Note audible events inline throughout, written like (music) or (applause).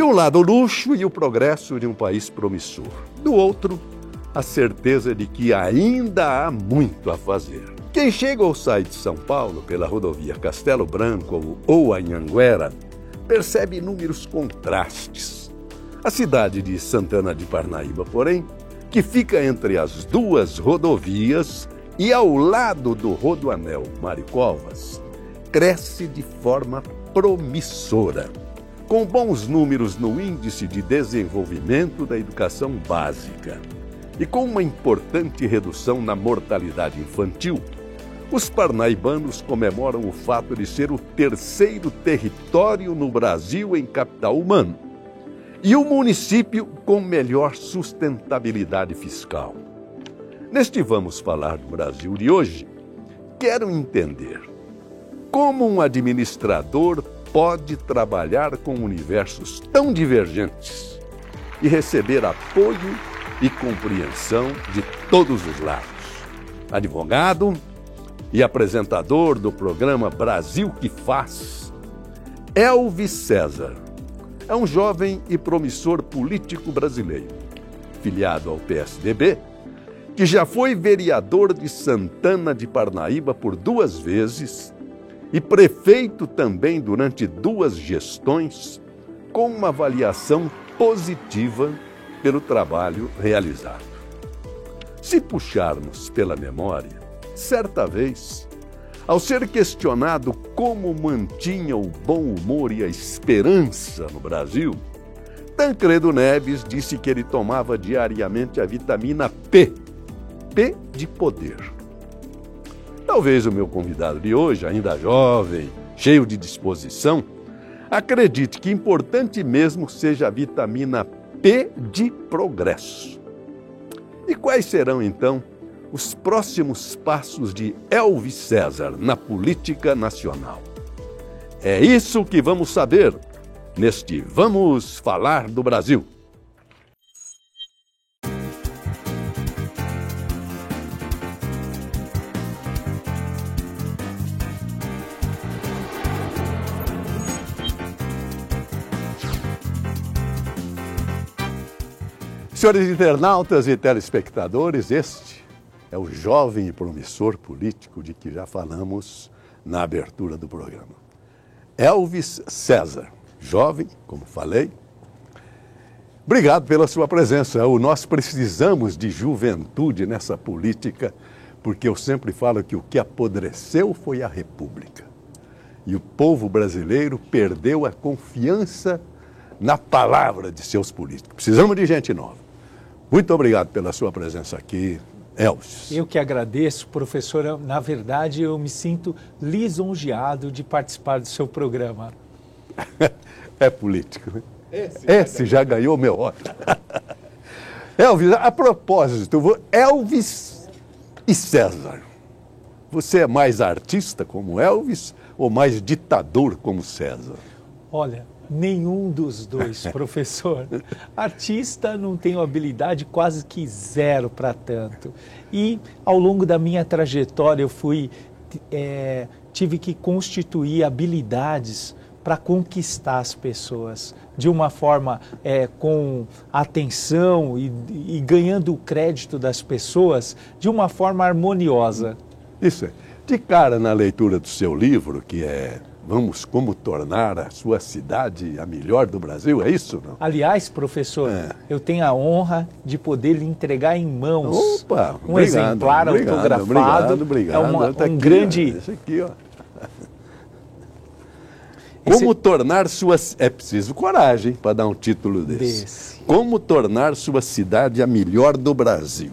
De um lado, o luxo e o progresso de um país promissor. Do outro, a certeza de que ainda há muito a fazer. Quem chega ou sai de São Paulo pela rodovia Castelo Branco ou Anhanguera percebe inúmeros contrastes. A cidade de Santana de Parnaíba, porém, que fica entre as duas rodovias e ao lado do Rodoanel Maricovas, cresce de forma promissora, com bons números no índice de desenvolvimento da educação básica e com uma importante redução na mortalidade infantil. Os parnaibanos comemoram o fato de ser o terceiro território no Brasil em capital humano e o município com melhor sustentabilidade fiscal. Neste Vamos Falar do Brasil de hoje, quero entender como um administrador pode trabalhar com universos tão divergentes e receber apoio e compreensão de todos os lados. Advogado e apresentador do programa Brasil que Faz, Elvis César é um jovem e promissor político brasileiro, filiado ao PSDB, que já foi vereador de Santana de Parnaíba por duas vezes e prefeito também durante duas gestões, com uma avaliação positiva pelo trabalho realizado. Se puxarmos pela memória, certa vez, ao ser questionado como mantinha o bom humor e a esperança no Brasil, Tancredo Neves disse que ele tomava diariamente a vitamina P, P de poder Talvez o meu convidado de hoje, ainda jovem, cheio de disposição, acredite que importante mesmo seja a vitamina P de progresso. E quais serão então os próximos passos de Elvis César na política nacional? É isso que vamos saber neste Vamos Falar do Brasil. Senhores internautas e telespectadores, este é o jovem e promissor político de que já falamos na abertura do programa. Elvis César, jovem, como falei. Obrigado pela sua presença. O nós precisamos de juventude nessa política, porque eu sempre falo que o que apodreceu foi a República. E o povo brasileiro perdeu a confiança na palavra de seus políticos. Precisamos de gente nova. Muito obrigado pela sua presença aqui, Elvis. Eu que agradeço, professora. Na verdade, eu me sinto lisonjeado de participar do seu programa. (laughs) é político. Né? Esse, Esse já, ganhou meu ódio. (laughs) Elvis, a propósito, Elvis e César. Você é mais artista como Elvis ou mais ditador como César? Olha, Nenhum dos dois, (laughs) professor. Artista não tenho habilidade quase que zero para tanto. E ao longo da minha trajetória eu fui é, tive que constituir habilidades para conquistar as pessoas de uma forma é, com atenção e, e ganhando o crédito das pessoas de uma forma harmoniosa. Isso é. De cara na leitura do seu livro, que é Vamos como tornar a sua cidade a melhor do Brasil, é isso? Não? Aliás, professor, é. eu tenho a honra de poder lhe entregar em mãos Opa, um obrigado, exemplar obrigado, autografado. Obrigado, obrigado. É uma, tá um aqui, grande. Ó, esse aqui, ó. (laughs) Como Esse... tornar suas. É preciso coragem para dar um título desse. desse. Como tornar sua cidade a melhor do Brasil.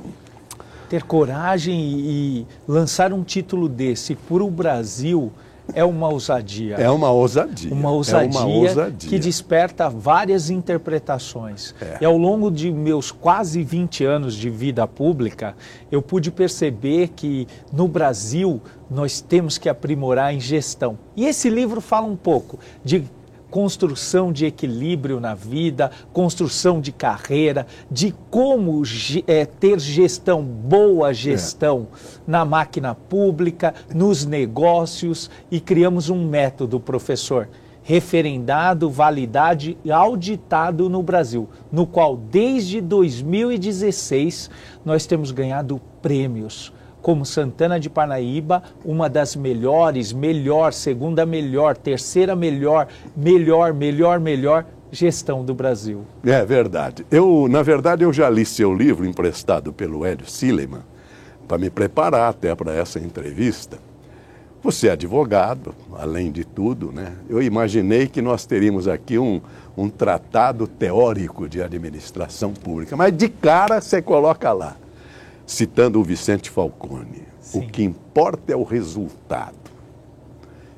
Ter coragem e lançar um título desse para o Brasil é uma ousadia. É uma ousadia. Uma ousadia, é uma ousadia. que desperta várias interpretações. É. E ao longo de meus quase 20 anos de vida pública, eu pude perceber que no Brasil nós temos que aprimorar em gestão. E esse livro fala um pouco de construção de equilíbrio na vida, construção de carreira, de como é, ter gestão, boa gestão é. na máquina pública, nos negócios e criamos um método, professor. referendado, validado e auditado no Brasil, no qual desde 2016 nós temos ganhado prêmios como Santana de Parnaíba, uma das melhores, melhor, segunda melhor, terceira melhor, melhor, melhor, melhor gestão do Brasil. É verdade. Eu, na verdade, eu já li seu livro emprestado pelo Hélio Sileman para me preparar até para essa entrevista. Você é advogado, além de tudo, né? Eu imaginei que nós teríamos aqui um, um tratado teórico de administração pública, mas de cara você coloca lá citando o Vicente Falcone. Sim. O que importa é o resultado.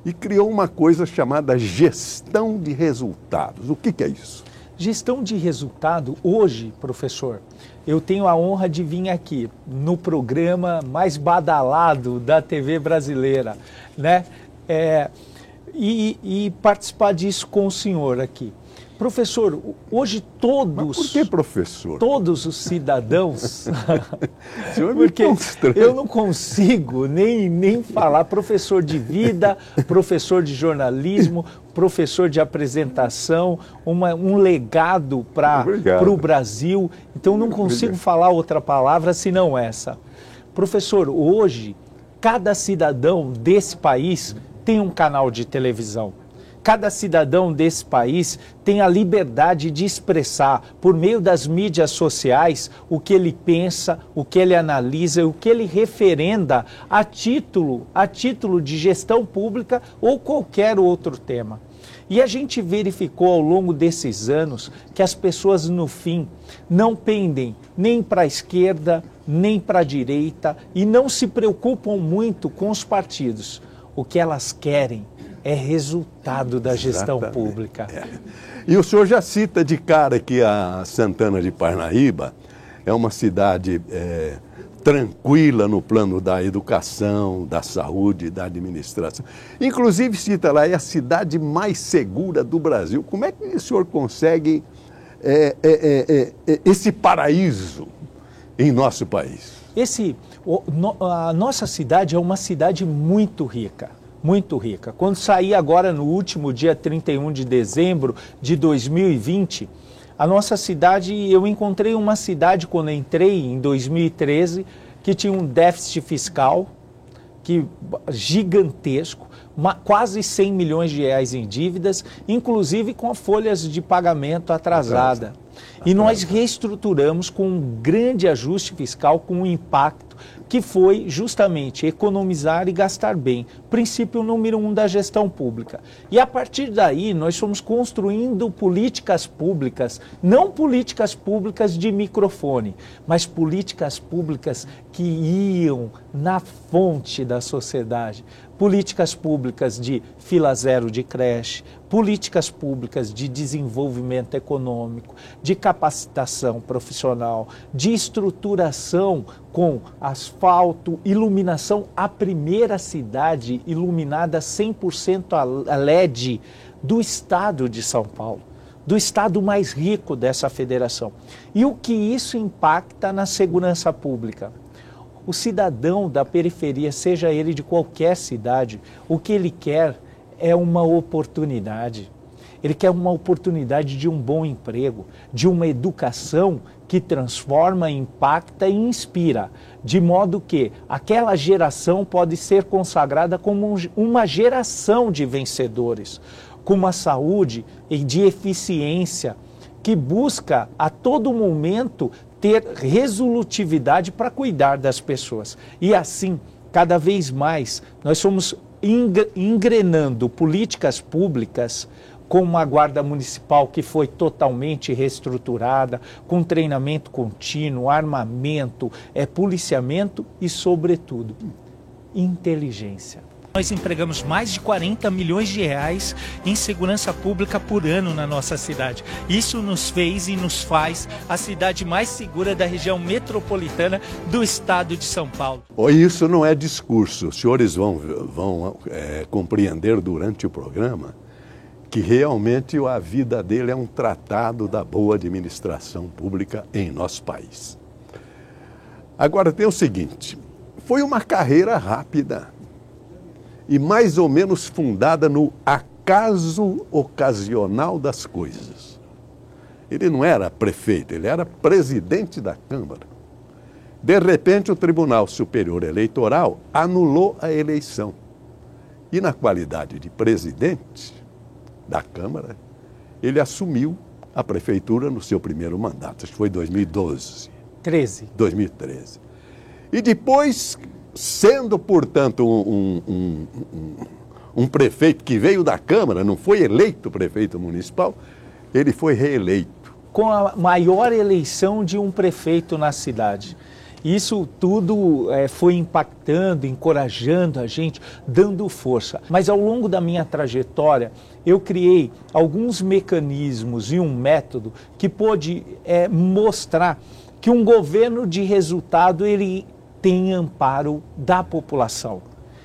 E criou uma coisa chamada gestão de resultados. O que, que é isso? Gestão de resultado, hoje, professor, eu tenho a honra de vir aqui no programa mais badalado da TV brasileira, né? É, e, e participar disso com o senhor aqui. Professor, hoje todos. Mas por que professor? Todos os cidadãos. (laughs) porque eu não consigo nem, nem falar professor de vida, professor de jornalismo, professor de apresentação, uma, um legado para o Brasil. Então não consigo Obrigado. falar outra palavra senão essa. Professor, hoje, cada cidadão desse país tem um canal de televisão Cada cidadão desse país tem a liberdade de expressar, por meio das mídias sociais, o que ele pensa, o que ele analisa, o que ele referenda a título, a título de gestão pública ou qualquer outro tema. E a gente verificou ao longo desses anos que as pessoas, no fim, não pendem nem para a esquerda, nem para a direita e não se preocupam muito com os partidos. O que elas querem é resultado da gestão Exatamente. pública. É. E o senhor já cita de cara que a Santana de Parnaíba é uma cidade é, tranquila no plano da educação, da saúde, da administração. Inclusive, cita lá, é a cidade mais segura do Brasil. Como é que o senhor consegue é, é, é, é esse paraíso em nosso país? Esse, a nossa cidade é uma cidade muito rica muito rica. Quando saí agora no último dia 31 de dezembro de 2020, a nossa cidade, eu encontrei uma cidade quando entrei em 2013 que tinha um déficit fiscal que gigantesco, uma, quase 100 milhões de reais em dívidas, inclusive com folhas de pagamento atrasada. E nós reestruturamos com um grande ajuste fiscal, com um impacto que foi justamente economizar e gastar bem, princípio número um da gestão pública. E a partir daí nós fomos construindo políticas públicas, não políticas públicas de microfone, mas políticas públicas que iam na fonte da sociedade, políticas públicas de fila zero de creche, políticas públicas de desenvolvimento econômico, de capacitação profissional, de estruturação com asfalto, iluminação. A primeira cidade iluminada 100% a LED do estado de São Paulo, do estado mais rico dessa federação. E o que isso impacta na segurança pública? O cidadão da periferia, seja ele de qualquer cidade, o que ele quer é uma oportunidade. Ele quer uma oportunidade de um bom emprego, de uma educação que transforma, impacta e inspira, de modo que aquela geração pode ser consagrada como uma geração de vencedores, com uma saúde e de eficiência que busca a todo momento ter resolutividade para cuidar das pessoas. E assim, cada vez mais, nós somos engrenando políticas públicas com uma guarda municipal que foi totalmente reestruturada, com treinamento contínuo, armamento, é policiamento e, sobretudo, inteligência. Nós empregamos mais de 40 milhões de reais em segurança pública por ano na nossa cidade. Isso nos fez e nos faz a cidade mais segura da região metropolitana do estado de São Paulo. Isso não é discurso. Os senhores vão, vão é, compreender durante o programa que realmente a vida dele é um tratado da boa administração pública em nosso país. Agora tem o seguinte: foi uma carreira rápida e mais ou menos fundada no acaso ocasional das coisas. Ele não era prefeito, ele era presidente da Câmara. De repente, o Tribunal Superior Eleitoral anulou a eleição. E, na qualidade de presidente da Câmara, ele assumiu a prefeitura no seu primeiro mandato, acho que foi 2012. 13. 2013. E depois, sendo, portanto, um, um, um, um, prefeito que veio da Câmara, não foi eleito prefeito municipal, ele foi reeleito. Com a maior eleição de um prefeito na cidade. Isso tudo é, foi impactando, encorajando a gente, dando força. Mas ao longo da minha trajetória, eu criei alguns mecanismos e um método que pôde é, mostrar que um governo de resultado ele tem amparo da população,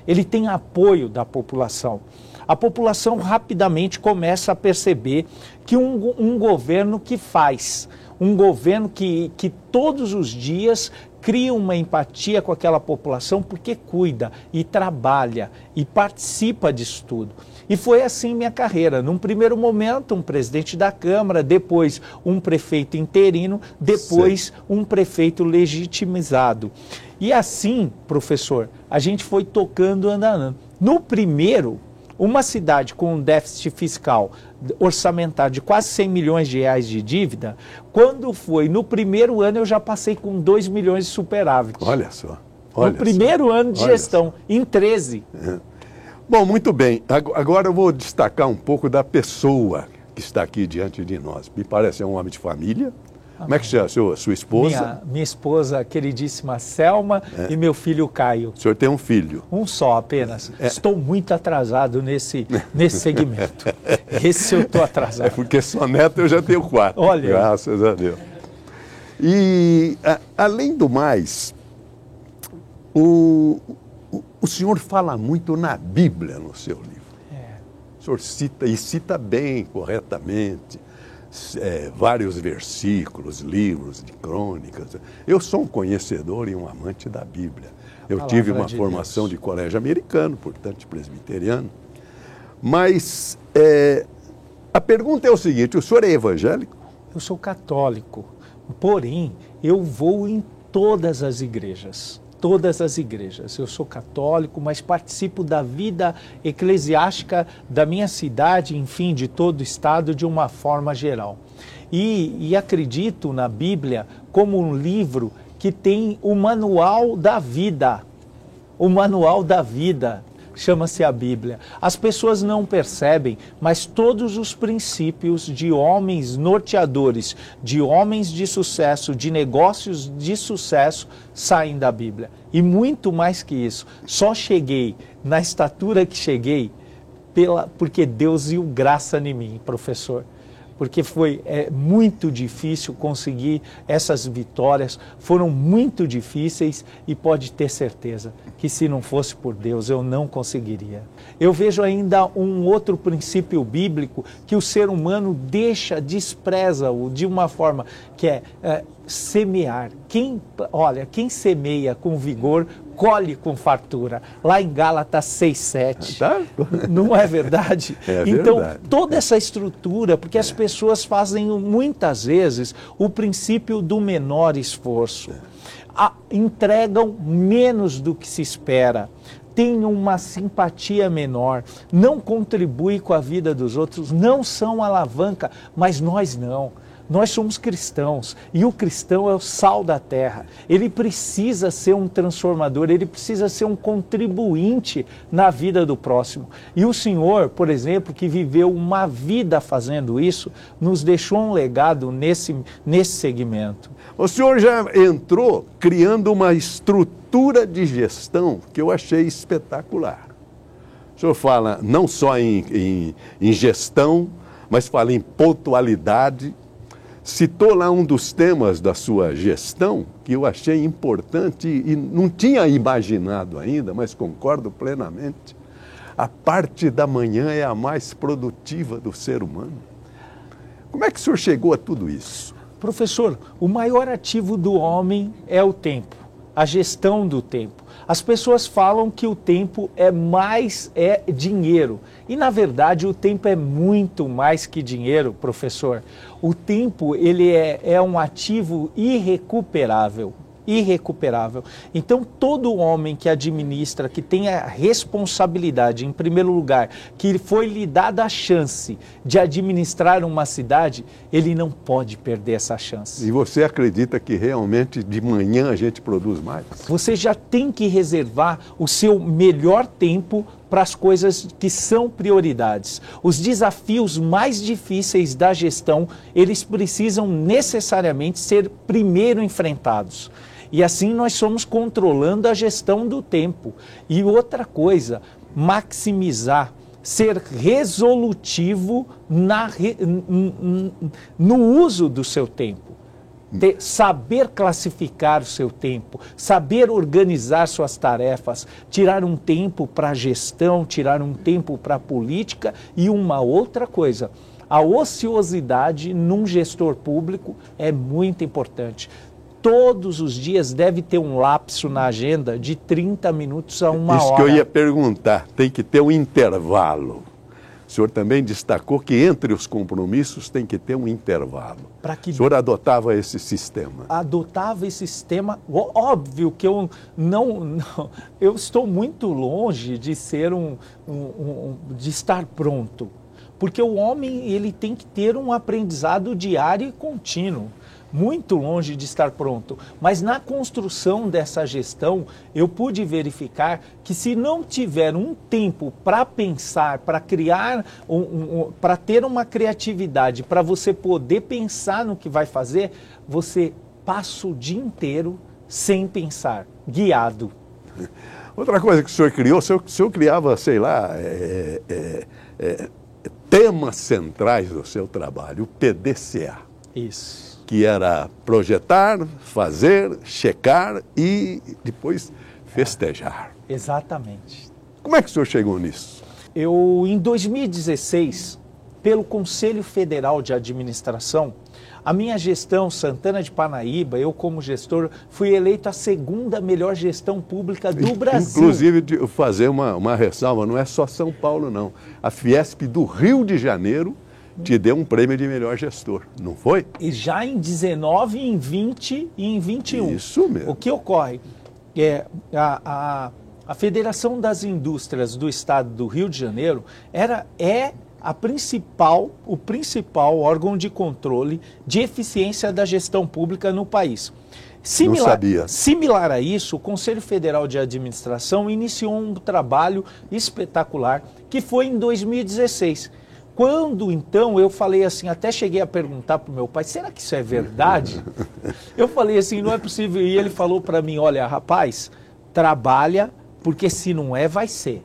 ele tem apoio da população. A população rapidamente começa a perceber que um, um governo que faz, um governo que, que todos os dias cria uma empatia com aquela população porque cuida e trabalha e participa disso tudo. E foi assim minha carreira. Num primeiro momento, um presidente da Câmara, depois um prefeito interino, depois Sim. um prefeito legitimizado. E assim, professor, a gente foi tocando andando. No primeiro, uma cidade com um déficit fiscal orçamentário de quase 100 milhões de reais de dívida, quando foi no primeiro ano eu já passei com 2 milhões de superávit. Olha só. Olha no primeiro só. ano de olha gestão, só. em 13. É. Bom, muito bem. Agora eu vou destacar um pouco da pessoa que está aqui diante de nós. Me parece é um homem de família, como é que chama sua, sua esposa? Minha, minha esposa queridíssima Selma é. e meu filho Caio. O senhor tem um filho? Um só apenas. É. Estou muito atrasado nesse, (laughs) nesse segmento. Esse eu estou atrasado. É porque só neto eu já tenho quatro. Olha. Graças a Deus. E, a, além do mais, o, o, o senhor fala muito na Bíblia no seu livro. É. O senhor cita, e cita bem, corretamente é, vários versículos, livros de crônicas. Eu sou um conhecedor e um amante da Bíblia. Eu tive uma de formação Deus. de colégio americano, portanto presbiteriano. Mas é, a pergunta é o seguinte: o senhor é evangélico? Eu sou católico, porém eu vou em todas as igrejas todas as igrejas. Eu sou católico, mas participo da vida eclesiástica da minha cidade, enfim, de todo o estado, de uma forma geral. E, e acredito na Bíblia como um livro que tem o manual da vida. O manual da vida chama-se a Bíblia. As pessoas não percebem, mas todos os princípios de homens norteadores, de homens de sucesso, de negócios de sucesso, saem da Bíblia. E muito mais que isso, só cheguei na estatura que cheguei pela, porque Deus viu graça em mim, professor porque foi é, muito difícil conseguir essas vitórias, foram muito difíceis e pode ter certeza que se não fosse por Deus eu não conseguiria. Eu vejo ainda um outro princípio bíblico que o ser humano deixa, despreza-o de uma forma que é, é semear. Quem, olha, quem semeia com vigor colhe com fartura. Lá em Gálatas 6:7. Tá? Não é verdade? (laughs) É então, verdade. toda essa estrutura, porque é. as pessoas fazem muitas vezes o princípio do menor esforço. A, entregam menos do que se espera têm uma simpatia menor, não contribuem com a vida dos outros, não são alavanca, mas nós não. Nós somos cristãos e o cristão é o sal da terra. Ele precisa ser um transformador, ele precisa ser um contribuinte na vida do próximo. E o Senhor, por exemplo, que viveu uma vida fazendo isso, nos deixou um legado nesse, nesse segmento. O senhor já entrou criando uma estrutura de gestão que eu achei espetacular. O senhor fala não só em, em, em gestão, mas fala em pontualidade citou lá um dos temas da sua gestão que eu achei importante e não tinha imaginado ainda, mas concordo plenamente. A parte da manhã é a mais produtiva do ser humano. Como é que o senhor chegou a tudo isso? Professor, o maior ativo do homem é o tempo, a gestão do tempo. As pessoas falam que o tempo é mais é dinheiro. E na verdade o tempo é muito mais que dinheiro, professor. O tempo ele é, é um ativo irrecuperável irrecuperável. Então, todo homem que administra, que tem a responsabilidade, em primeiro lugar, que foi lhe dada a chance de administrar uma cidade, ele não pode perder essa chance. E você acredita que realmente de manhã a gente produz mais? Você já tem que reservar o seu melhor tempo para as coisas que são prioridades. Os desafios mais difíceis da gestão, eles precisam necessariamente ser primeiro enfrentados. E assim nós somos controlando a gestão do tempo. E outra coisa, maximizar, ser resolutivo na, no uso do seu tempo. Ter, saber classificar o seu tempo, saber organizar suas tarefas, tirar um tempo para a gestão, tirar um tempo para a política e uma outra coisa. A ociosidade num gestor público é muito importante todos os dias deve ter um lapso na agenda de 30 minutos a uma Isso hora. Isso que eu ia perguntar, tem que ter um intervalo. O senhor também destacou que entre os compromissos tem que ter um intervalo. Para que o senhor adotava esse sistema? Adotava esse sistema. Óbvio que eu não, não eu estou muito longe de ser um, um, um de estar pronto, porque o homem ele tem que ter um aprendizado diário e contínuo muito longe de estar pronto. Mas na construção dessa gestão, eu pude verificar que se não tiver um tempo para pensar, para criar, um, um, para ter uma criatividade, para você poder pensar no que vai fazer, você passa o dia inteiro sem pensar, guiado. Outra coisa que o senhor criou, o senhor, o senhor criava, sei lá, é, é, é, temas centrais do seu trabalho, o PDCA. Isso que era projetar, fazer, checar e depois festejar. É, exatamente. Como é que o senhor chegou nisso? Eu, em 2016, pelo Conselho Federal de Administração, a minha gestão, Santana de Panaíba, eu como gestor, fui eleito a segunda melhor gestão pública do (laughs) Brasil. Inclusive, fazer uma, uma ressalva, não é só São Paulo, não. A Fiesp do Rio de Janeiro te deu um prêmio de melhor gestor, não foi? E já em 19, em 20 e em 21. Isso mesmo. O que ocorre? É, a, a, a Federação das Indústrias do Estado do Rio de Janeiro era, é a principal, o principal órgão de controle de eficiência da gestão pública no país. Similar, Não sabia. Similar a isso, o Conselho Federal de Administração iniciou um trabalho espetacular que foi em 2016 quando então eu falei assim, até cheguei a perguntar para o meu pai, será que isso é verdade? (laughs) eu falei assim, não é possível. E ele falou para mim, olha, rapaz, trabalha, porque se não é, vai ser.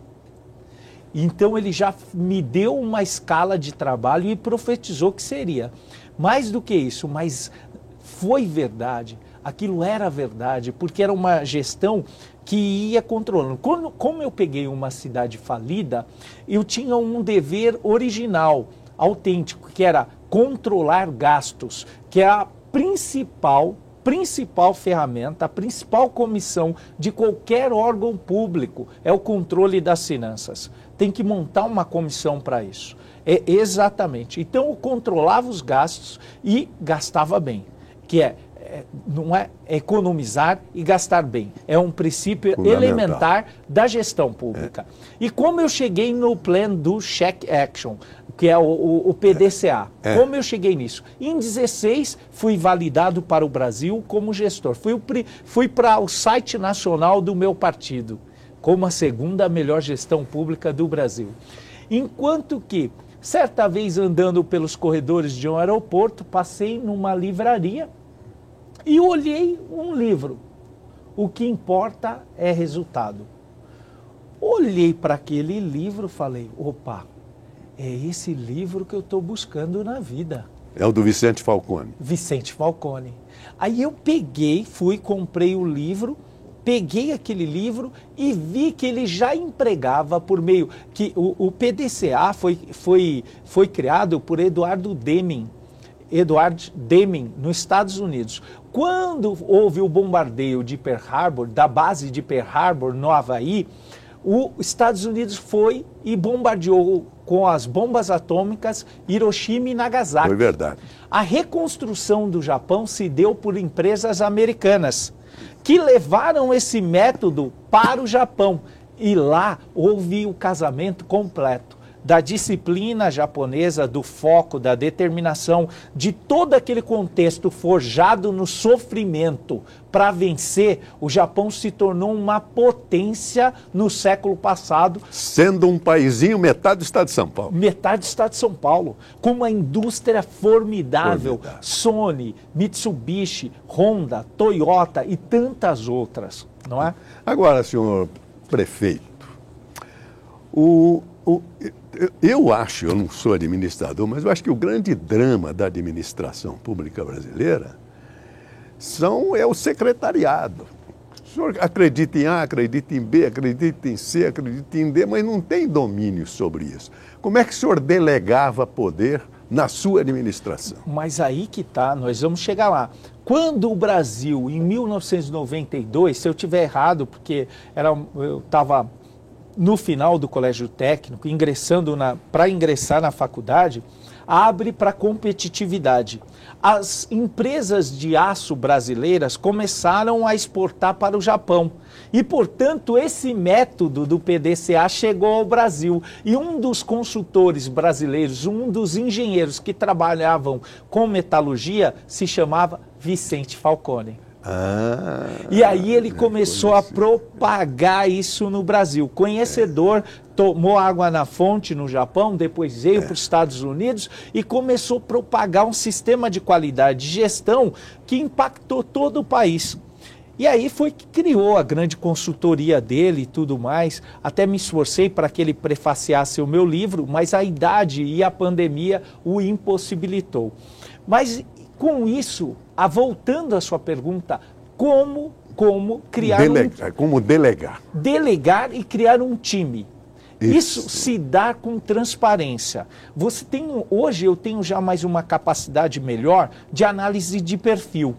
Então ele já me deu uma escala de trabalho e profetizou que seria. Mais do que isso, mas foi verdade. Aquilo era verdade, porque era uma gestão que ia controlando. Quando, como eu peguei uma cidade falida, eu tinha um dever original, autêntico, que era controlar gastos, que é a principal principal ferramenta, a principal comissão de qualquer órgão público é o controle das finanças. Tem que montar uma comissão para isso. É exatamente. Então eu controlava os gastos e gastava bem, que é é, não é economizar e gastar bem. É um princípio elementar da gestão pública. É. E como eu cheguei no plano do check action, que é o, o, o PDCA, é. como eu cheguei nisso? Em 16 fui validado para o Brasil como gestor. Fui, fui para o site nacional do meu partido como a segunda melhor gestão pública do Brasil. Enquanto que certa vez andando pelos corredores de um aeroporto, passei numa livraria e olhei um livro. O que importa é resultado. Olhei para aquele livro e falei: opa, é esse livro que eu estou buscando na vida. É o do Vicente Falcone. Vicente Falcone. Aí eu peguei, fui, comprei o livro, peguei aquele livro e vi que ele já empregava por meio que o, o PDCA foi, foi, foi criado por Eduardo Deming Edward Deming, nos Estados Unidos. Quando houve o bombardeio de Pearl Harbor, da base de Pearl Harbor, no Havaí, os Estados Unidos foi e bombardeou com as bombas atômicas Hiroshima e Nagasaki. Foi verdade. A reconstrução do Japão se deu por empresas americanas que levaram esse método para o Japão. E lá houve o casamento completo da disciplina japonesa, do foco, da determinação, de todo aquele contexto forjado no sofrimento para vencer, o Japão se tornou uma potência no século passado. Sendo um paísinho metade do estado de São Paulo. Metade do estado de São Paulo, com uma indústria formidável, formidável. Sony, Mitsubishi, Honda, Toyota e tantas outras, não é? Agora, senhor prefeito, o, o, eu acho, eu não sou administrador, mas eu acho que o grande drama da administração pública brasileira são, é o secretariado. O senhor acredita em A, acredita em B, acredita em C, acredita em D, mas não tem domínio sobre isso. Como é que o senhor delegava poder na sua administração? Mas aí que está, nós vamos chegar lá. Quando o Brasil, em 1992, se eu tiver errado, porque era, eu estava no final do colégio técnico, ingressando para ingressar na faculdade, abre para competitividade. As empresas de aço brasileiras começaram a exportar para o Japão. E, portanto, esse método do PDCA chegou ao Brasil. E um dos consultores brasileiros, um dos engenheiros que trabalhavam com metalurgia, se chamava Vicente Falcone. Ah, e aí ele começou a propagar isso no Brasil. Conhecedor, tomou água na fonte no Japão, depois veio é. para os Estados Unidos e começou a propagar um sistema de qualidade de gestão que impactou todo o país. E aí foi que criou a grande consultoria dele e tudo mais. Até me esforcei para que ele prefaciasse o meu livro, mas a idade e a pandemia o impossibilitou. Mas com isso, a, voltando à sua pergunta, como, como criar delegar, um, como delegar. Delegar e criar um time. Isso. Isso. se dá com transparência. Você tem hoje eu tenho já mais uma capacidade melhor de análise de perfil.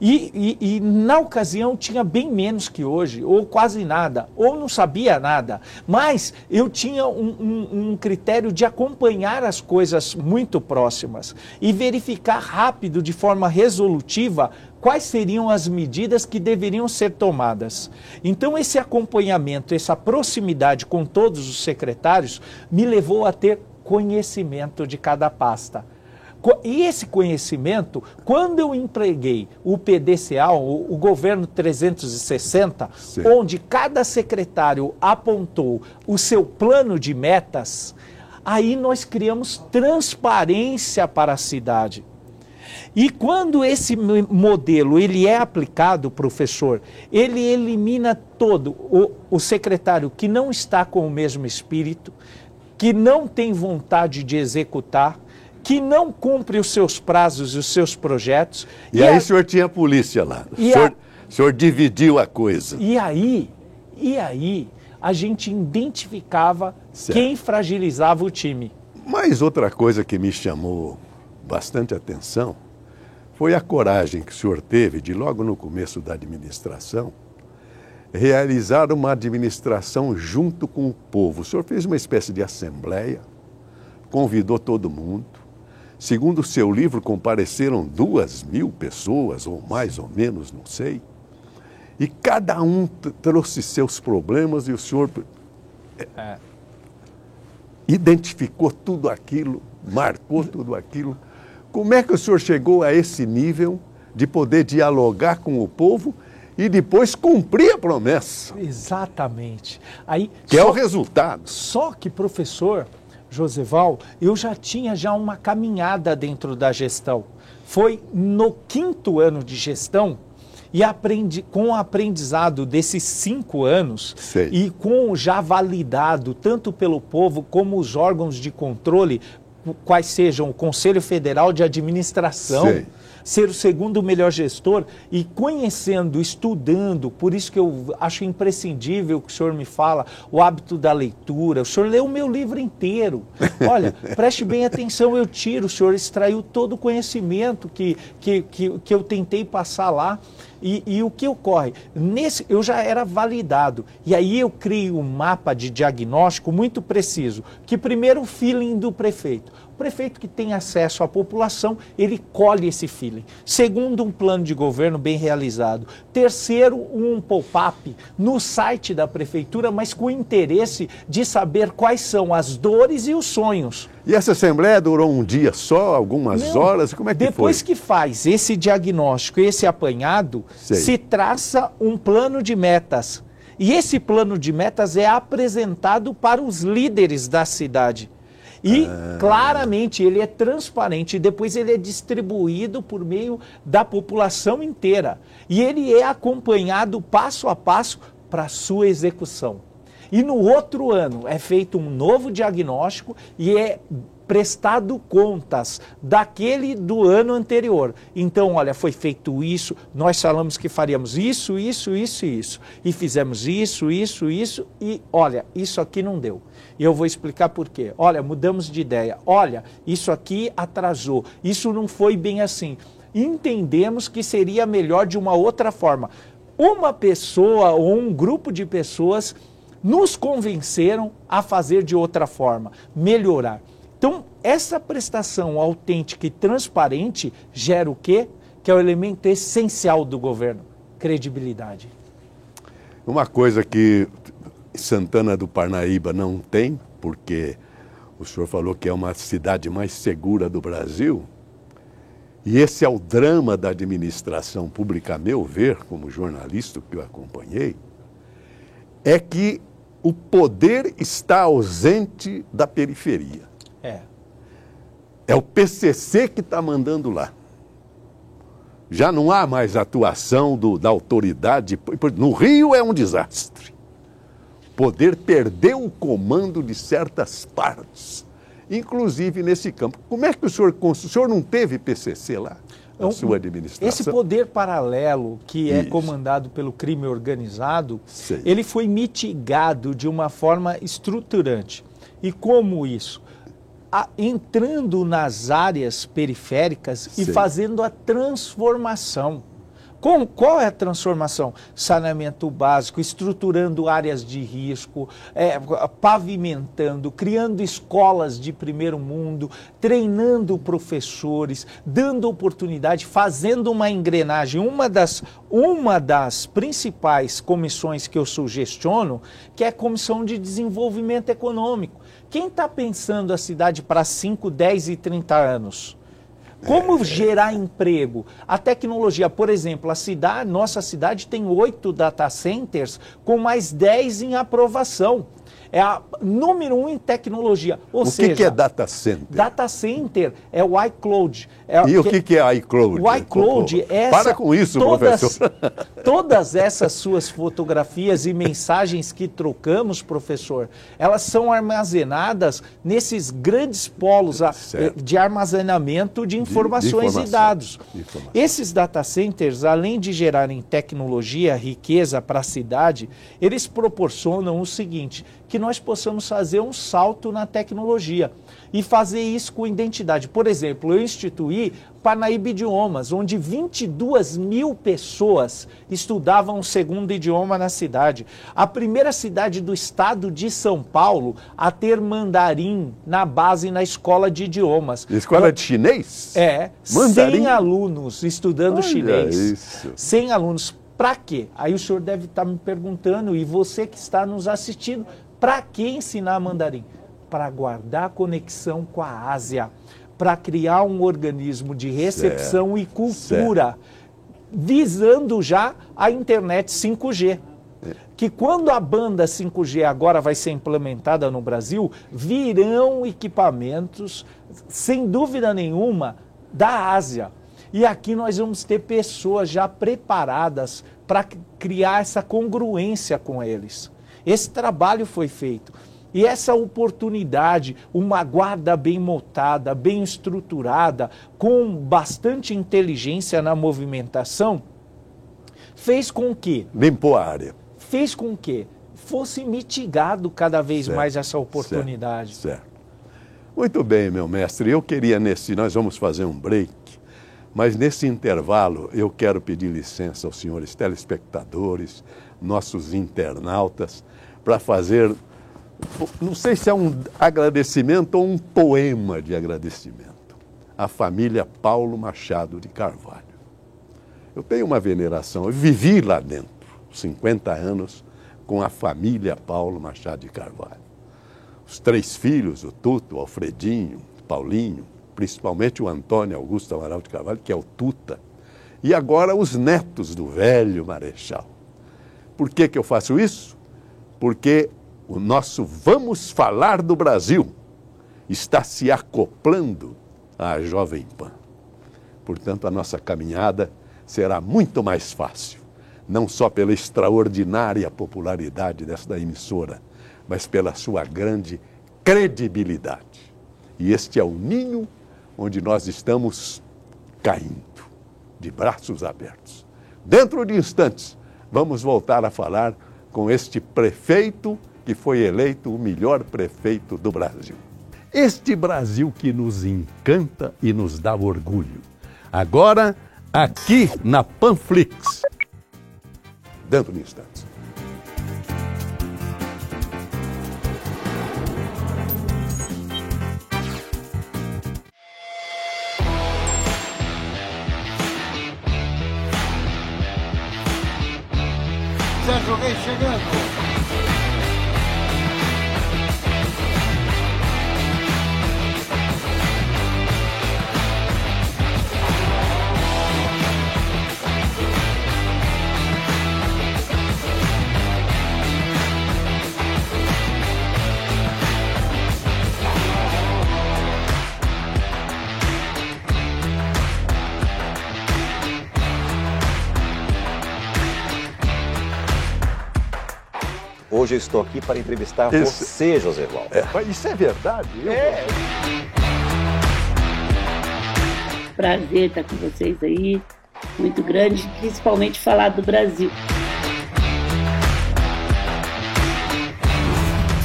E, e, e, na ocasião tinha bem menos que hoje, ou quase nada, ou não sabia nada. Mas eu tinha um, um, um critério de acompanhar as coisas muito próximas e verificar rápido, de forma resolutiva, quais seriam as medidas que deveriam ser tomadas. Então, esse acompanhamento, essa proximidade com todos os secretários, me levou a ter conhecimento de cada pasta. E esse conhecimento, quando eu empreguei o PDCA, o, o governo 360, Sim. onde cada secretário apontou o seu plano de metas, aí nós criamos transparência para a cidade. E quando esse modelo ele é aplicado, professor, ele elimina todo o, o secretário que não está com o mesmo espírito, que não tem vontade de executar, que não cumpre os seus prazos e os seus projetos. E, e aí a... o senhor tinha polícia lá. O senhor, a... o senhor dividiu a coisa. E aí, e aí a gente identificava certo. quem fragilizava o time. Mas outra coisa que me chamou bastante atenção foi a coragem que o senhor teve de, logo no começo da administração, realizar uma administração junto com o povo. O senhor fez uma espécie de assembleia, convidou todo mundo, Segundo o seu livro, compareceram duas mil pessoas, ou mais ou menos, não sei. E cada um trouxe seus problemas e o senhor é, é. identificou tudo aquilo, marcou tudo aquilo. Como é que o senhor chegou a esse nível de poder dialogar com o povo e depois cumprir a promessa? Exatamente. Aí, que só, é o resultado. Só que, professor, Joseval, eu já tinha já uma caminhada dentro da gestão. Foi no quinto ano de gestão e aprendi, com o aprendizado desses cinco anos Sei. e com já validado tanto pelo povo como os órgãos de controle, quais sejam o Conselho Federal de Administração, Sei. Ser o segundo melhor gestor e conhecendo, estudando, por isso que eu acho imprescindível que o senhor me fala, o hábito da leitura. O senhor leu o meu livro inteiro. (laughs) Olha, preste bem atenção, eu tiro, o senhor extraiu todo o conhecimento que, que, que, que eu tentei passar lá. E, e, o que ocorre? Nesse, eu já era validado. E aí eu crio um mapa de diagnóstico muito preciso. Que primeiro o feeling do prefeito prefeito que tem acesso à população, ele colhe esse feeling. Segundo, um plano de governo bem realizado. Terceiro, um pop-up no site da prefeitura, mas com interesse de saber quais são as dores e os sonhos. E essa assembleia durou um dia só, algumas Não, horas? Como é que depois foi? que faz esse diagnóstico, esse apanhado, Sei. se traça um plano de metas. E esse plano de metas é apresentado para os líderes da cidade. E ah. claramente ele é transparente depois ele é distribuído por meio da população inteira. E ele é acompanhado passo a passo para sua execução. E no outro ano é feito um novo diagnóstico e é prestado contas daquele do ano anterior. Então, olha, foi feito isso, nós falamos que faríamos isso, isso, isso e isso. E fizemos isso, isso, isso e olha, isso aqui não deu. E eu vou explicar por quê. Olha, mudamos de ideia. Olha, isso aqui atrasou. Isso não foi bem assim. Entendemos que seria melhor de uma outra forma. Uma pessoa ou um grupo de pessoas nos convenceram a fazer de outra forma, melhorar. Então, essa prestação autêntica e transparente gera o quê? Que é o elemento essencial do governo: credibilidade. Uma coisa que Santana do Parnaíba não tem, porque o senhor falou que é uma cidade mais segura do Brasil. E esse é o drama da administração pública, a meu ver, como jornalista que eu acompanhei, é que o poder está ausente da periferia. É. É o PCC que está mandando lá. Já não há mais atuação do, da autoridade. No Rio é um desastre poder perdeu o comando de certas partes, inclusive nesse campo. Como é que o senhor, o senhor não teve PCC lá? Na então, sua administração? Esse poder paralelo que é Isso. comandado pelo crime organizado, Sei. ele foi mitigado de uma forma estruturante. E como isso? A, entrando nas áreas periféricas Sei. e fazendo a transformação. Com, qual é a transformação? Saneamento básico, estruturando áreas de risco, é, pavimentando, criando escolas de primeiro mundo, treinando professores, dando oportunidade, fazendo uma engrenagem. Uma das, uma das principais comissões que eu sugestiono, que é a Comissão de Desenvolvimento Econômico. Quem está pensando a cidade para 5, 10 e 30 anos? Como gerar emprego? A tecnologia, por exemplo, a cidade, nossa cidade tem oito data centers com mais dez em aprovação é a número um em tecnologia. Ou o seja, que, é data center? Data center é o iCloud. É, e o que, que é iCloud? O iCloud é essa, Para com isso, todas, professor. (laughs) Todas essas suas fotografias e mensagens que trocamos, professor, elas são armazenadas nesses grandes polos certo. de armazenamento de informações de, de e dados. Esses data centers, além de gerarem tecnologia, riqueza para a cidade, eles proporcionam o seguinte, que nós possamos fazer um salto na tecnologia e fazer isso com identidade. Por exemplo, eu instituí Parnaíba Idiomas, onde 22 mil pessoas estudavam o segundo idioma na cidade. A primeira cidade do estado de São Paulo a ter mandarim na base na escola de idiomas. Escola de chinês? É, mandarim? 100 alunos estudando Olha chinês. Isso. 100 alunos. Para quê? Aí o senhor deve estar me perguntando, e você que está nos assistindo, para que ensinar mandarim? Para guardar conexão com a Ásia, para criar um organismo de recepção certo. e cultura, certo. visando já a internet 5G. Que quando a banda 5G agora vai ser implementada no Brasil, virão equipamentos, sem dúvida nenhuma, da Ásia. E aqui nós vamos ter pessoas já preparadas para criar essa congruência com eles. Esse trabalho foi feito. E essa oportunidade, uma guarda bem montada, bem estruturada, com bastante inteligência na movimentação, fez com que. Limpou a área. Fez com que fosse mitigado cada vez certo, mais essa oportunidade. Certo, certo. Muito bem, meu mestre. Eu queria nesse. Nós vamos fazer um break, mas nesse intervalo eu quero pedir licença aos senhores telespectadores, nossos internautas, para fazer. Não sei se é um agradecimento ou um poema de agradecimento à família Paulo Machado de Carvalho. Eu tenho uma veneração, eu vivi lá dentro, 50 anos, com a família Paulo Machado de Carvalho. Os três filhos, o Tuto, o Alfredinho, o Paulinho, principalmente o Antônio Augusto Amaral de Carvalho, que é o Tuta, e agora os netos do velho Marechal. Por que, que eu faço isso? Porque o nosso Vamos Falar do Brasil está se acoplando à Jovem Pan. Portanto, a nossa caminhada será muito mais fácil não só pela extraordinária popularidade desta emissora, mas pela sua grande credibilidade. E este é o ninho onde nós estamos caindo, de braços abertos. Dentro de instantes, vamos voltar a falar com este prefeito que foi eleito o melhor prefeito do Brasil. Este Brasil que nos encanta e nos dá orgulho. Agora, aqui na Panflix dentro de instantes. Chegando. Hoje eu estou aqui para entrevistar Esse... você, José Valdo. É, isso é verdade? Eu... É. Prazer estar com vocês aí, muito grande, principalmente falar do Brasil.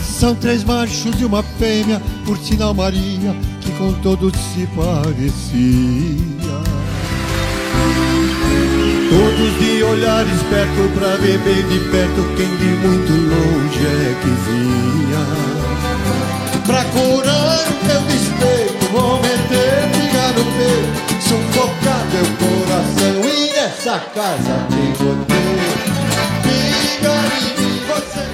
São três machos e uma fêmea, por sinal Maria, que com todos se parecia. Todos de olhar esperto pra ver bem de perto quem de muito longe é que vinha. Pra curar o teu despeito, vou meter briga no peito, sufocar teu coração e nessa casa tem roteiro. Briga em mim, você.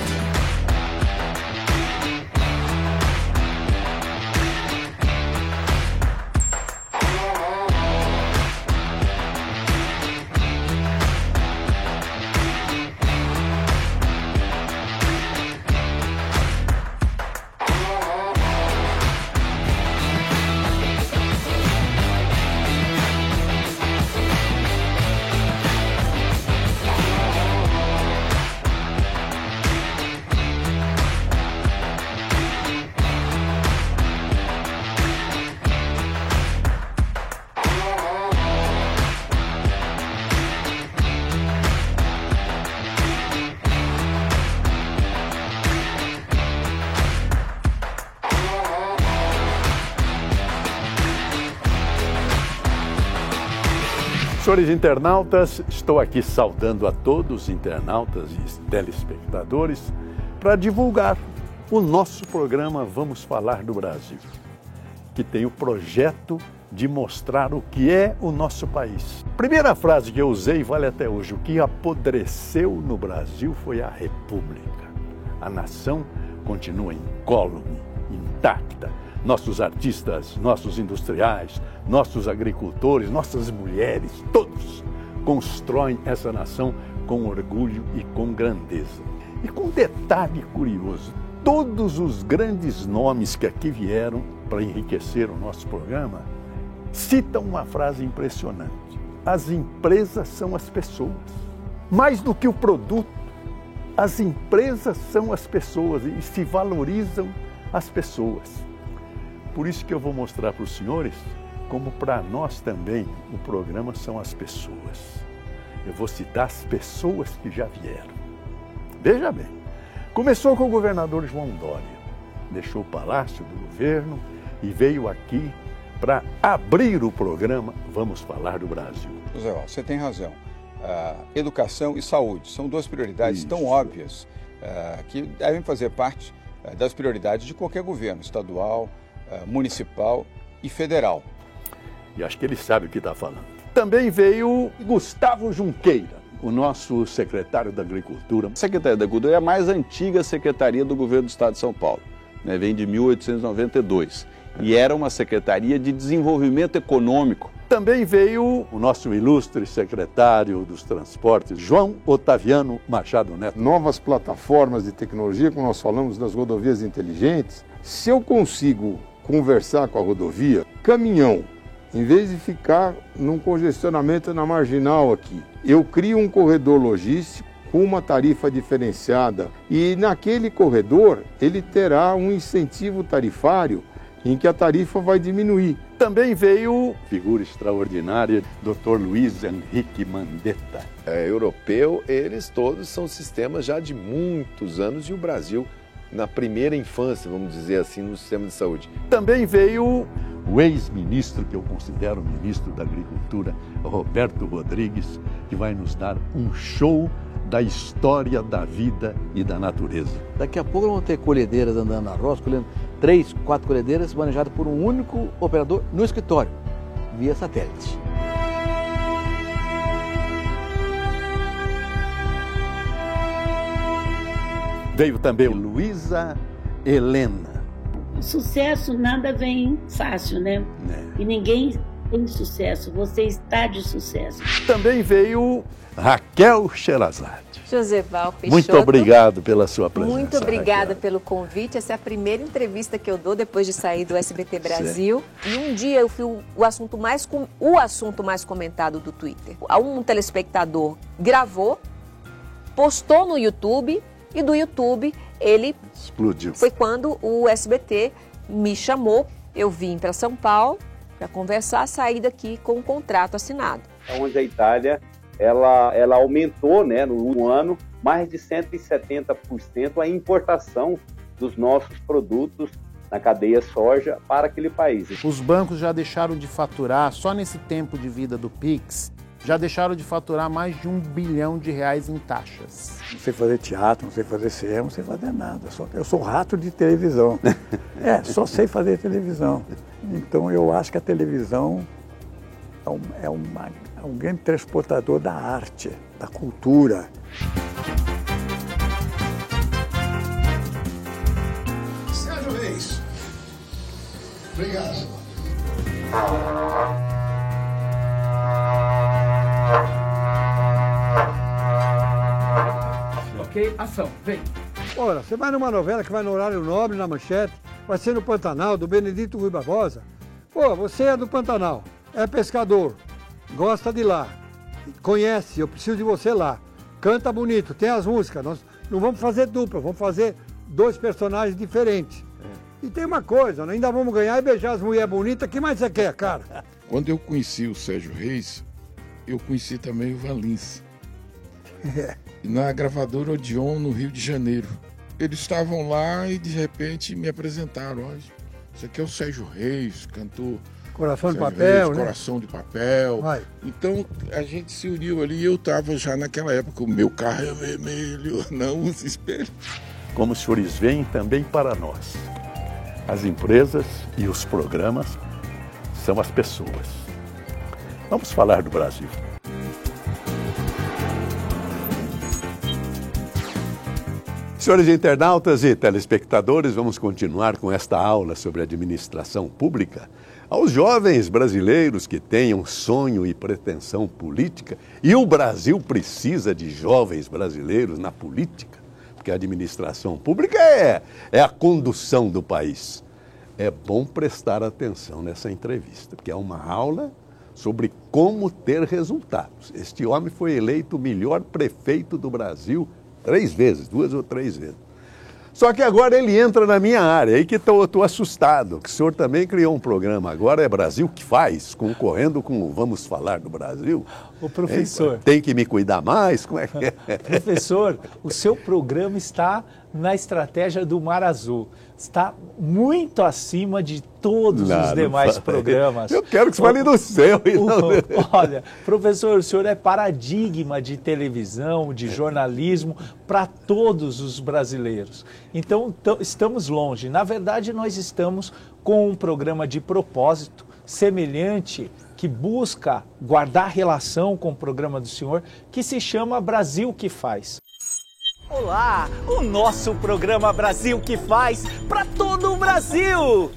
Senhores internautas, estou aqui saudando a todos os internautas e telespectadores para divulgar o nosso programa Vamos Falar do Brasil, que tem o projeto de mostrar o que é o nosso país. Primeira frase que eu usei vale até hoje: o que apodreceu no Brasil foi a República. A nação continua incólume, intacta nossos artistas, nossos industriais, nossos agricultores, nossas mulheres, todos constroem essa nação com orgulho e com grandeza. E com um detalhe curioso: todos os grandes nomes que aqui vieram para enriquecer o nosso programa citam uma frase impressionante: as empresas são as pessoas. Mais do que o produto, As empresas são as pessoas e se valorizam as pessoas. Por isso que eu vou mostrar para os senhores como para nós também o programa são as pessoas. Eu vou citar as pessoas que já vieram. Veja bem, começou com o governador João Dória. Deixou o palácio do governo e veio aqui para abrir o programa Vamos Falar do Brasil. José, você tem razão. Uh, educação e saúde são duas prioridades Isso. tão óbvias uh, que devem fazer parte uh, das prioridades de qualquer governo, estadual, municipal e federal. E acho que ele sabe o que está falando. Também veio Gustavo Junqueira, o nosso secretário da Agricultura. A Secretaria da Agricultura é a mais antiga secretaria do governo do Estado de São Paulo. Né? Vem de 1892 e era uma secretaria de desenvolvimento econômico. Também veio o nosso ilustre secretário dos Transportes, João Otaviano Machado Neto. Novas plataformas de tecnologia, como nós falamos das rodovias inteligentes. Se eu consigo conversar com a rodovia, caminhão, em vez de ficar num congestionamento na marginal aqui, eu crio um corredor logístico com uma tarifa diferenciada e naquele corredor ele terá um incentivo tarifário em que a tarifa vai diminuir. Também veio figura extraordinária, Dr. Luiz Henrique Mandetta. É, europeu, eles todos são sistemas já de muitos anos e o Brasil na primeira infância, vamos dizer assim, no sistema de saúde. Também veio o ex-ministro, que eu considero ministro da Agricultura, Roberto Rodrigues, que vai nos dar um show da história da vida e da natureza. Daqui a pouco vão ter colhedeiras andando na roça, colhendo três, quatro colhedeiras manejadas por um único operador no escritório, via satélite. Veio também Luísa Helena. O sucesso nada vem fácil, né? É. E ninguém tem sucesso, você está de sucesso. Também veio Raquel Sherazade. Joseval Peixoto. Muito obrigado pela sua presença. Muito obrigada Raquel. pelo convite. Essa é a primeira entrevista que eu dou depois de sair do SBT Brasil. E um dia eu fui o assunto mais o assunto mais comentado do Twitter. Um telespectador gravou, postou no YouTube e do YouTube ele explodiu. Foi quando o SBT me chamou, eu vim para São Paulo para conversar, sair daqui com um contrato assinado. Onde a Itália ela, ela aumentou né, no ano mais de 170% a importação dos nossos produtos na cadeia soja para aquele país. Os bancos já deixaram de faturar, só nesse tempo de vida do PIX, já deixaram de faturar mais de um bilhão de reais em taxas. Não sei fazer teatro, não sei fazer cinema, não sei fazer nada. Só, eu sou rato de televisão. (laughs) é, só sei fazer televisão. Então eu acho que a televisão é, um, é, uma, é um grande transportador da arte, da cultura. Sérgio Reis. Obrigado. Ok, ação, vem. Ora, você vai numa novela que vai no horário nobre, na manchete, vai ser no Pantanal, do Benedito Rui Barbosa. Pô, você é do Pantanal, é pescador, gosta de lá, conhece, eu preciso de você lá. Canta bonito, tem as músicas. Nós não vamos fazer dupla, vamos fazer dois personagens diferentes. É. E tem uma coisa, nós ainda vamos ganhar e beijar as mulheres bonitas. O que mais você quer, cara? (laughs) Quando eu conheci o Sérgio Reis, eu conheci também o Valins. (laughs) É. Na gravadora Odeon, no Rio de Janeiro. Eles estavam lá e de repente me apresentaram. Olha, isso aqui é o Sérgio Reis, cantor Coração de papel, Reis, né? Coração de papel. Vai. Então a gente se uniu ali e eu estava já naquela época, o meu carro é vermelho, (laughs) não os espelhos. Como os senhores veem também para nós, as empresas e os programas são as pessoas. Vamos falar do Brasil. Senhores internautas e telespectadores, vamos continuar com esta aula sobre administração pública aos jovens brasileiros que tenham sonho e pretensão política. E o Brasil precisa de jovens brasileiros na política, porque a administração pública é, é a condução do país. É bom prestar atenção nessa entrevista, porque é uma aula sobre como ter resultados. Este homem foi eleito o melhor prefeito do Brasil Três vezes, duas ou três vezes. Só que agora ele entra na minha área, aí que estou assustado, que o senhor também criou um programa, agora é Brasil que faz, concorrendo com o Vamos Falar do Brasil. O professor. Tem que me cuidar mais? Como é que é? (laughs) professor, o seu programa está na estratégia do Mar Azul. Está muito acima de todos não, os demais programas. Eu quero que você fale do céu. (laughs) olha, professor, o senhor é paradigma de televisão, de jornalismo para todos os brasileiros. Então, estamos longe. Na verdade, nós estamos com um programa de propósito semelhante que busca guardar relação com o programa do senhor, que se chama Brasil que faz. Olá, o nosso programa Brasil que faz para todo o Brasil.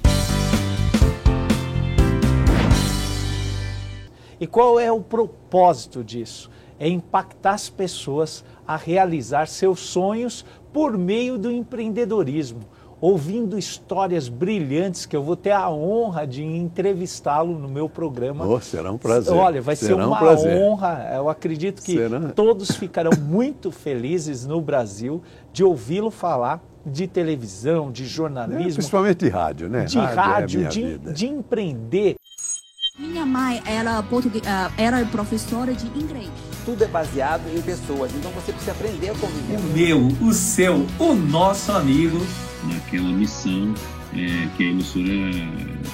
E qual é o propósito disso? É impactar as pessoas a realizar seus sonhos por meio do empreendedorismo ouvindo histórias brilhantes que eu vou ter a honra de entrevistá-lo no meu programa. Oh, será um prazer. Olha, vai será ser uma um honra. Eu acredito que será? todos ficarão (laughs) muito felizes no Brasil de ouvi-lo falar de televisão, de jornalismo. É, principalmente de rádio, né? De rádio, rádio é de, de empreender. Minha mãe era, ah, era professora de inglês. Tudo é baseado em pessoas, então você precisa aprender a conviver. O meu, o seu, o nosso amigo naquela missão é, que a emissora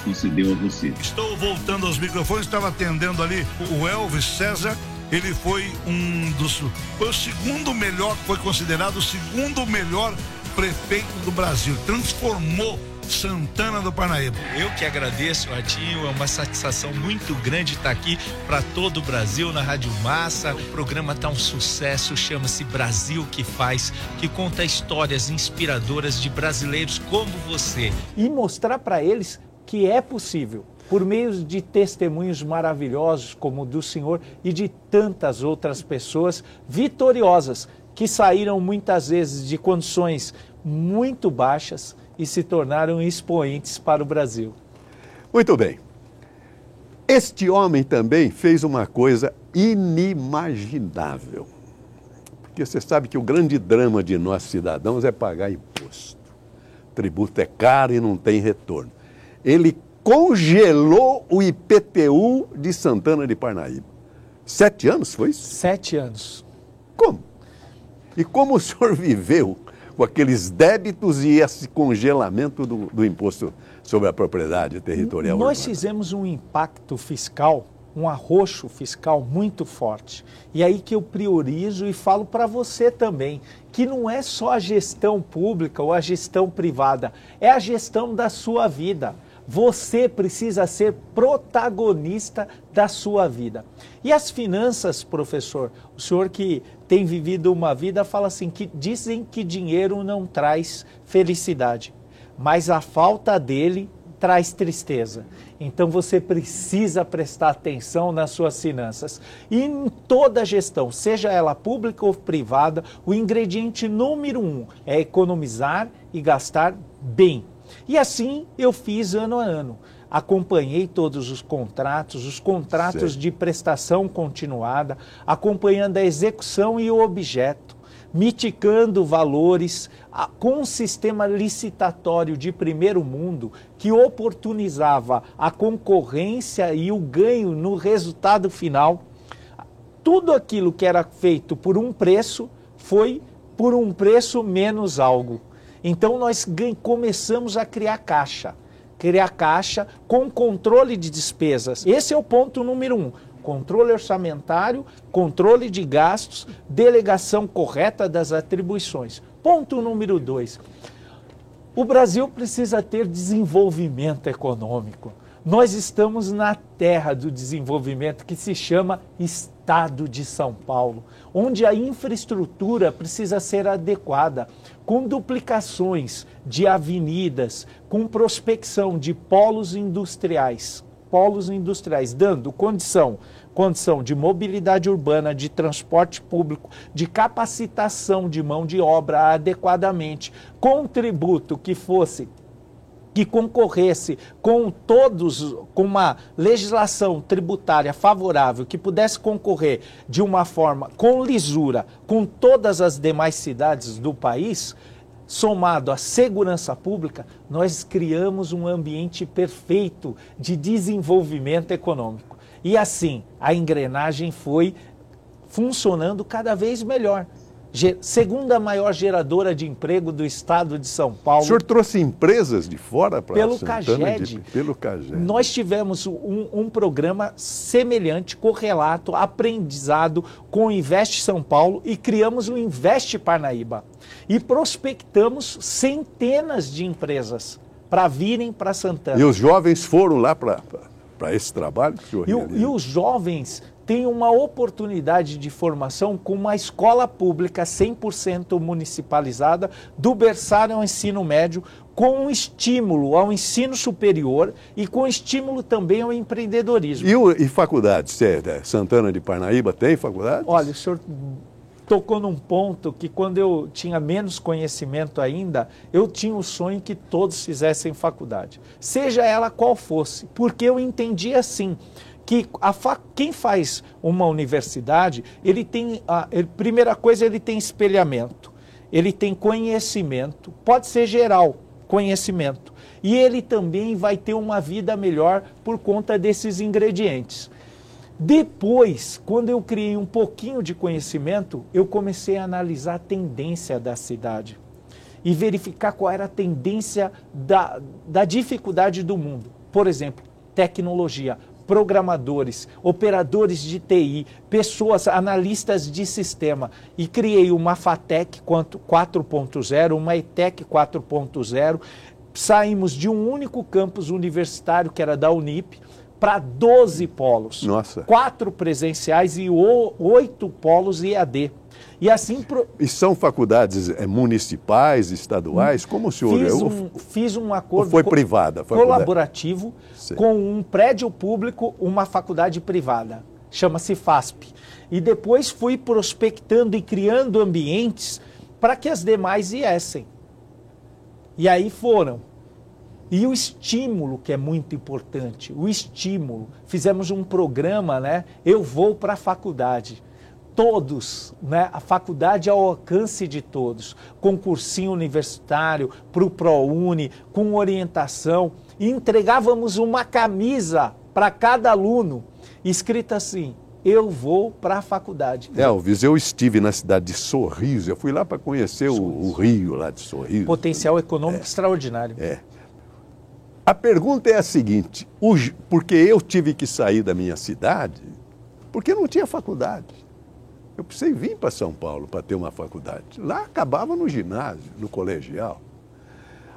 concedeu a você. Estou voltando aos microfones, estava atendendo ali o Elvis César. Ele foi um dos. Foi o segundo melhor, foi considerado o segundo melhor prefeito do Brasil. Transformou Santana do Parnaíba. Eu que agradeço, Ratinho, é uma satisfação muito grande estar aqui para todo o Brasil na Rádio Massa. O programa está um sucesso, chama-se Brasil que faz, que conta histórias inspiradoras de brasileiros como você e mostrar para eles que é possível por meio de testemunhos maravilhosos como o do Senhor e de tantas outras pessoas vitoriosas que saíram muitas vezes de condições muito baixas e se tornaram expoentes para o Brasil. Muito bem. Este homem também fez uma coisa inimaginável. Porque você sabe que o grande drama de nós cidadãos é pagar imposto. O tributo é caro e não tem retorno. Ele congelou o IPTU de Santana de Parnaíba. Sete anos foi isso? Sete anos. Como? E como o senhor viveu com aqueles débitos e esse congelamento do, do imposto sobre a propriedade territorial. Nós urbana. fizemos um impacto fiscal, um arroxo fiscal muito forte. E aí que eu priorizo e falo para você também, que não é só a gestão pública ou a gestão privada, é a gestão da sua vida. Você precisa ser protagonista da sua vida. E as finanças, professor? O senhor que tem vivido uma vida fala assim que dizem que dinheiro não traz felicidade, mas a falta dele traz tristeza. Então você precisa prestar atenção nas suas finanças. E em toda gestão, seja ela pública ou privada, o ingrediente número um é economizar e gastar bem. E assim eu fiz ano a ano. Acompanhei todos os contratos, os contratos de prestação continuada, acompanhando a execução e o objeto, mitigando valores com um sistema licitatório de primeiro mundo que oportunizava a concorrência e o ganho no resultado final. Tudo aquilo que era feito por um preço foi por um preço menos algo. Então nós começamos a criar caixa, criar caixa com controle de despesas. Esse é o ponto número um. Controle orçamentário, controle de gastos, delegação correta das atribuições. Ponto número dois. O Brasil precisa ter desenvolvimento econômico. Nós estamos na terra do desenvolvimento que se chama Estado de São Paulo, onde a infraestrutura precisa ser adequada, com duplicações de avenidas, com prospecção de polos industriais, polos industriais, dando condição, condição de mobilidade urbana, de transporte público, de capacitação de mão de obra adequadamente, com tributo que fosse que concorresse com todos, com uma legislação tributária favorável, que pudesse concorrer de uma forma com lisura com todas as demais cidades do país, somado à segurança pública, nós criamos um ambiente perfeito de desenvolvimento econômico. E assim, a engrenagem foi funcionando cada vez melhor segunda maior geradora de emprego do estado de São Paulo. O senhor trouxe empresas de fora para pelo Santana Caged. De, pelo Caged. Nós tivemos um, um, programa semelhante, correlato, aprendizado com o Investe São Paulo e criamos o Investe Parnaíba. E prospectamos centenas de empresas para virem para Santana. E os jovens foram lá para esse trabalho? E, e os jovens tem uma oportunidade de formação com uma escola pública 100% municipalizada, do berçário ao ensino médio, com um estímulo ao ensino superior e com estímulo também ao empreendedorismo. E, o, e faculdades? É, Santana de Parnaíba tem faculdade? Olha, o senhor tocou num ponto que quando eu tinha menos conhecimento ainda, eu tinha o sonho que todos fizessem faculdade, seja ela qual fosse, porque eu entendi assim que a quem faz uma universidade, ele tem, a ele, primeira coisa, ele tem espelhamento, ele tem conhecimento, pode ser geral, conhecimento, e ele também vai ter uma vida melhor por conta desses ingredientes. Depois, quando eu criei um pouquinho de conhecimento, eu comecei a analisar a tendência da cidade e verificar qual era a tendência da, da dificuldade do mundo. Por exemplo, tecnologia programadores, operadores de TI, pessoas, analistas de sistema. E criei uma FATEC 4.0, uma ETEC 4.0. Saímos de um único campus universitário, que era da Unip, para 12 polos. Nossa. Quatro presenciais e oito polos EAD. E assim. Pro... E são faculdades é, municipais, estaduais? Como o senhor. Fiz um, fiz um acordo. Foi privada? Colaborativo Sim. com um prédio público, uma faculdade privada. Chama-se FASP. E depois fui prospectando e criando ambientes para que as demais viessem. E aí foram. E o estímulo, que é muito importante, o estímulo. Fizemos um programa, né? Eu vou para a faculdade todos, né? a faculdade ao alcance de todos, concursinho universitário, para o ProUni, com orientação, e entregávamos uma camisa para cada aluno, escrita assim, eu vou para a faculdade. Elvis, eu estive na cidade de Sorriso, eu fui lá para conhecer o, o, rio lá de Sorriso. Potencial econômico é. extraordinário. É. A pergunta é a seguinte, porque eu tive que sair da minha cidade, porque não tinha faculdade. Eu precisei vir para São Paulo para ter uma faculdade. Lá acabava no ginásio, no colegial.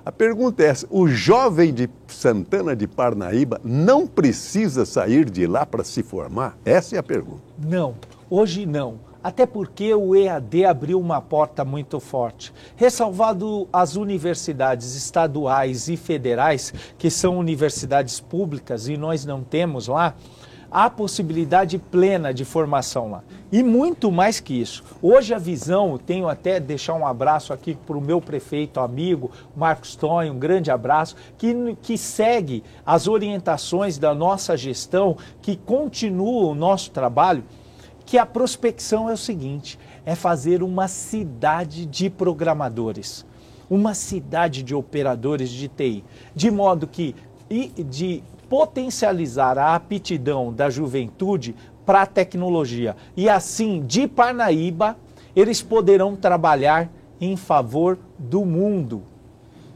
A pergunta é essa: o jovem de Santana de Parnaíba não precisa sair de lá para se formar? Essa é a pergunta. Não, hoje não. Até porque o EAD abriu uma porta muito forte. Ressalvado as universidades estaduais e federais, que são universidades públicas e nós não temos lá, há possibilidade plena de formação lá. E muito mais que isso. Hoje a visão, tenho até deixar um abraço aqui para o meu prefeito amigo, Marcos Tonho, um grande abraço, que, que segue as orientações da nossa gestão, que continua o nosso trabalho, que a prospecção é o seguinte, é fazer uma cidade de programadores, uma cidade de operadores de TI, de modo que de potencializar a aptidão da juventude para a tecnologia. E assim, de Parnaíba, eles poderão trabalhar em favor do mundo.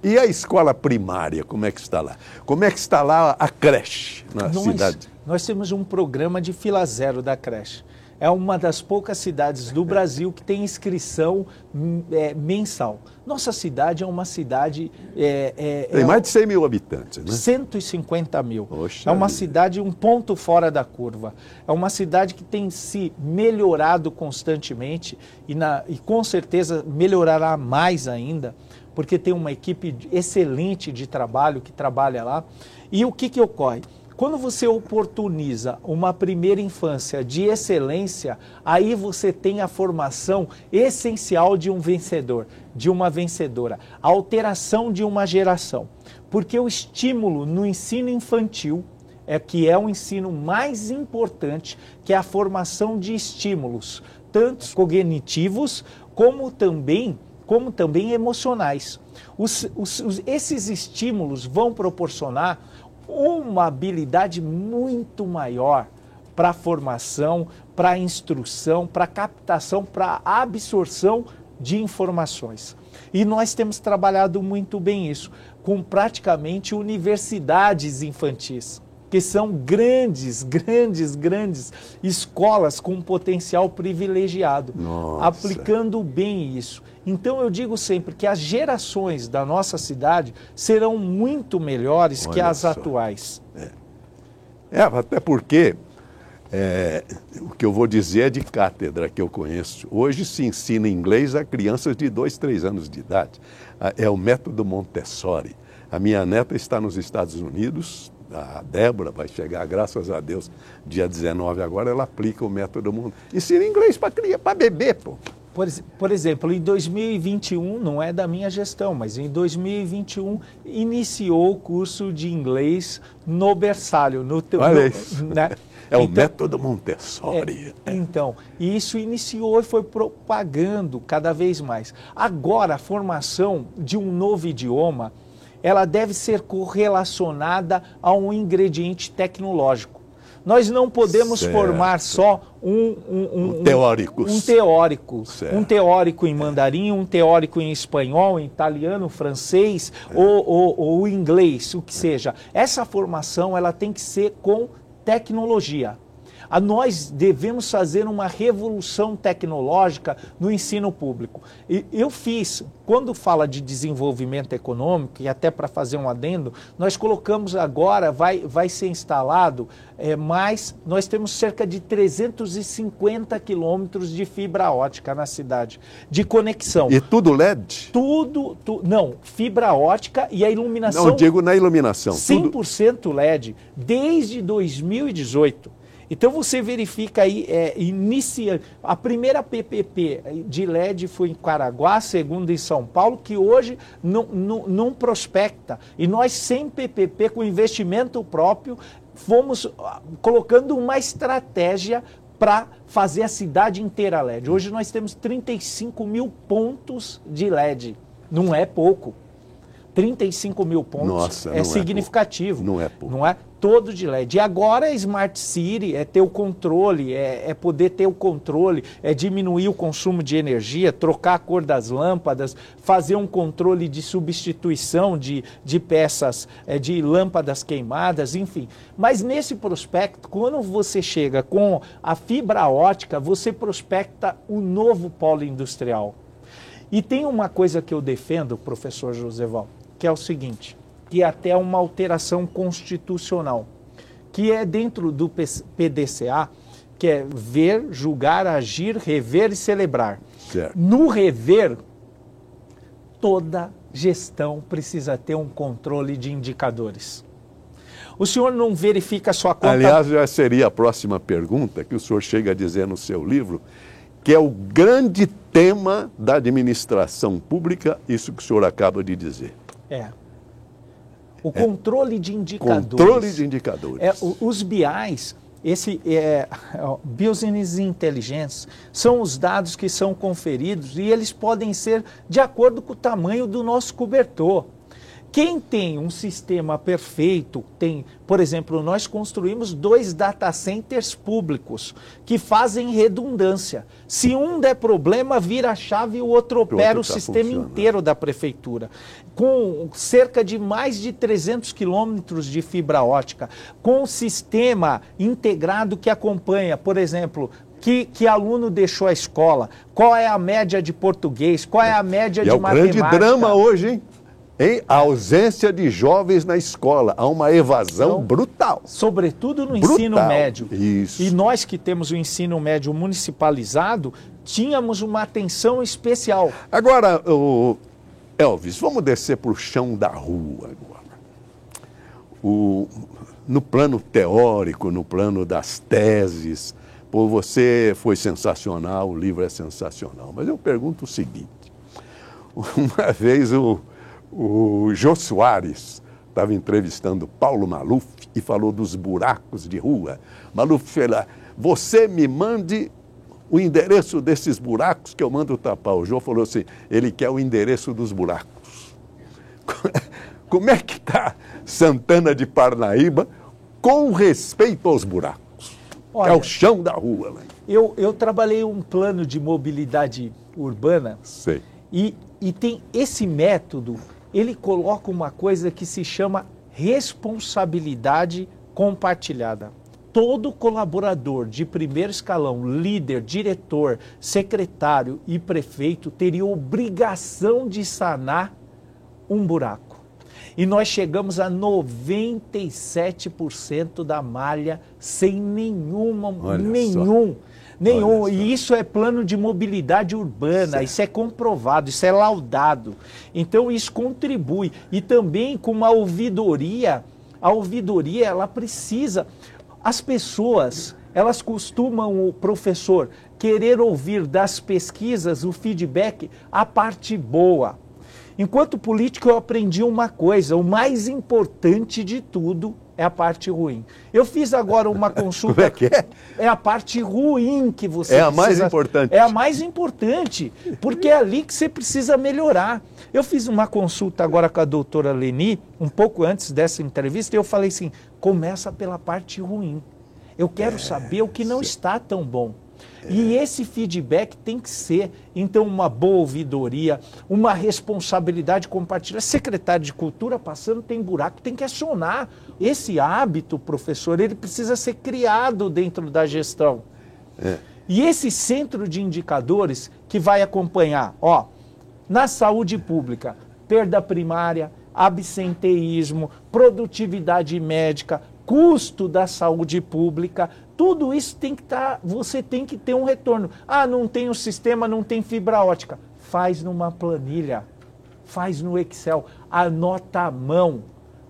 E a escola primária, como é que está lá? Como é que está lá a creche na nós, cidade? Nós temos um programa de fila zero da creche é uma das poucas cidades do Brasil que tem inscrição hum, é, mensal. Nossa cidade é uma cidade. É, é, tem é mais de 100 mil habitantes, né? 150 mil. Oxa é uma vida. cidade um ponto fora da curva. É uma cidade que tem se melhorado constantemente e, na, e com certeza melhorará mais ainda, porque tem uma equipe excelente de trabalho que trabalha lá. E o que, que ocorre? Quando você oportuniza uma primeira infância de excelência, aí você tem a formação essencial de um vencedor, de uma vencedora, a alteração de uma geração. Porque o estímulo no ensino infantil é que é o ensino mais importante, que é a formação de estímulos, tanto cognitivos como também, como também emocionais. Os, os, os, esses estímulos vão proporcionar uma habilidade muito maior para formação, para instrução, para captação, para absorção de informações. E nós temos trabalhado muito bem isso, com praticamente universidades infantis que são grandes, grandes, grandes escolas com potencial privilegiado, Nossa. aplicando bem isso. Então eu digo sempre que as gerações da nossa cidade serão muito melhores Olha que as só. atuais. É, até porque é, o que eu vou dizer é de cátedra que eu conheço. Hoje se ensina inglês a crianças de 2, 3 anos de idade. Ah, É o método Montessori. A minha neta está nos Estados Unidos, a Débora vai chegar, graças a Deus, dia 19 agora, ela aplica o método Montessori. Ensina inglês para bebê, pô. Por, por exemplo, em 2021, não é da minha gestão, mas em 2021 iniciou o curso de inglês no berçário. No, teu- Olha no- isso. né? (laughs) É o Então- método Montessori. É, então, e isso iniciou e foi propagando cada vez mais. Agora, a formação de um novo idioma, ela deve ser correlacionada a um ingrediente tecnológico. Nós não podemos Certo. formar só um, um, um- teóricos. um teórico, Certo. um teórico em mandarim, um teórico em espanhol, em italiano, francês É. ou, ou, ou inglês, o que seja. Essa formação ela tem que ser com tecnologia. Nós devemos fazer uma revolução tecnológica no ensino público. E eu fiz, quando fala de desenvolvimento econômico, e até para fazer um adendo, nós colocamos agora, vai, vai ser instalado é, mais, nós temos cerca de 350 quilômetros de fibra ótica na cidade, de conexão. E tudo LED? Tudo, tu- não, fibra ótica e a iluminação Não, digo na iluminação. Tudo, 100% LED desde 2018. Então você verifica aí, é, inicia, a primeira PPP de LED foi em Caraguá, a segunda em São Paulo, que hoje não, não, não prospecta. E nós, sem PPP, com investimento próprio, fomos ah, colocando uma estratégia para fazer a cidade inteira LED. Hoje nós temos 35 mil pontos de LED. Não é pouco. 35 mil pontos Nossa, é é significativo. Não é pouco. Não é? Todo de LED. E agora é Smart City, é ter o controle, é, é poder ter o controle, é diminuir o consumo de energia, trocar a cor das lâmpadas, fazer um controle de substituição de, de peças, é, de lâmpadas queimadas, enfim. Mas nesse prospecto, quando você chega com a fibra ótica, você prospecta o novo polo industrial. E tem uma coisa que eu defendo, professor Joseval, que é o seguinte, que até uma alteração constitucional, que é dentro do PDCA, que é ver, julgar, agir, rever e celebrar. Certo. No rever, toda gestão precisa ter um controle de indicadores. O senhor não verifica sua conta... Aliás, já seria a próxima pergunta que o senhor chega a dizer no seu livro, que é o grande tema da administração pública, isso que o senhor acaba de dizer. É. O controle de indicadores. Controle de indicadores. É, os BIs, esse é, ó, Business Intelligence, são os dados que são conferidos e eles podem ser de acordo com o tamanho do nosso cobertor. Quem tem um sistema perfeito, tem, por exemplo, nós construímos dois data centers públicos que fazem redundância. Se um der problema, vira a chave e o outro opera o tá sistema funcionando. inteiro da prefeitura, com cerca de mais de 300 quilômetros de fibra ótica, com um sistema integrado que acompanha, por exemplo, que, que aluno deixou a escola, qual é a média de português, qual é a média E de é o grande matemática. drama hoje, hein? Hein? A ausência de jovens na escola. Há uma evasão brutal. Sobretudo no Brutal. ensino médio. Isso. E nós que temos o ensino médio municipalizado, tínhamos uma atenção especial. Agora, o Elvis, vamos descer para o chão da rua agora. O, no plano teórico, no plano das teses, pô, você foi sensacional, o livro é sensacional. Mas eu pergunto o seguinte: (laughs) uma vez o, o Jô Soares estava entrevistando Paulo Maluf e falou dos buracos de rua. Maluf falou, você me mande o endereço desses buracos que eu mando tapar. O João falou assim, ele quer o endereço dos buracos. (laughs) Como é que está Santana de Parnaíba com respeito aos buracos? Olha, é o chão da rua. Né? Eu, eu trabalhei um plano de mobilidade urbana Sei. E, e tem esse método, ele coloca uma coisa que se chama responsabilidade compartilhada. Todo colaborador de primeiro escalão, líder, diretor, secretário e prefeito teria obrigação de sanar um buraco. E nós chegamos a 97% da malha sem nenhuma, Olha nenhum. só. Nenhum. E isso é plano de mobilidade urbana, Certo. isso é comprovado, isso é laudado. Então isso contribui. E também com uma ouvidoria, a ouvidoria ela precisa. As pessoas, elas costumam, o professor, querer ouvir das pesquisas o feedback, a parte boa. Enquanto político, eu aprendi uma coisa: o mais importante de tudo é a parte ruim. Eu fiz agora uma consulta. (laughs) Como é que é? É a parte ruim que você É a mais precisa- importante. É a mais importante, porque é ali que você precisa melhorar. Eu fiz uma consulta agora com a doutora Leni, um pouco antes dessa entrevista, e eu falei assim: começa pela parte ruim. Eu quero saber o que não está tão bom. E esse feedback tem que ser, então, uma boa ouvidoria, uma responsabilidade compartilhada. Secretário de Cultura passando tem buraco, tem que acionar. Esse hábito, professor, ele precisa ser criado dentro da gestão. E esse centro de indicadores que vai acompanhar, ó, na saúde pública, perda primária, absenteísmo, produtividade médica, custo da saúde pública, tudo isso tem que estar, você tem que ter um retorno. Ah, não tem o sistema, não tem fibra ótica. Faz numa planilha, faz no Excel, anota à mão.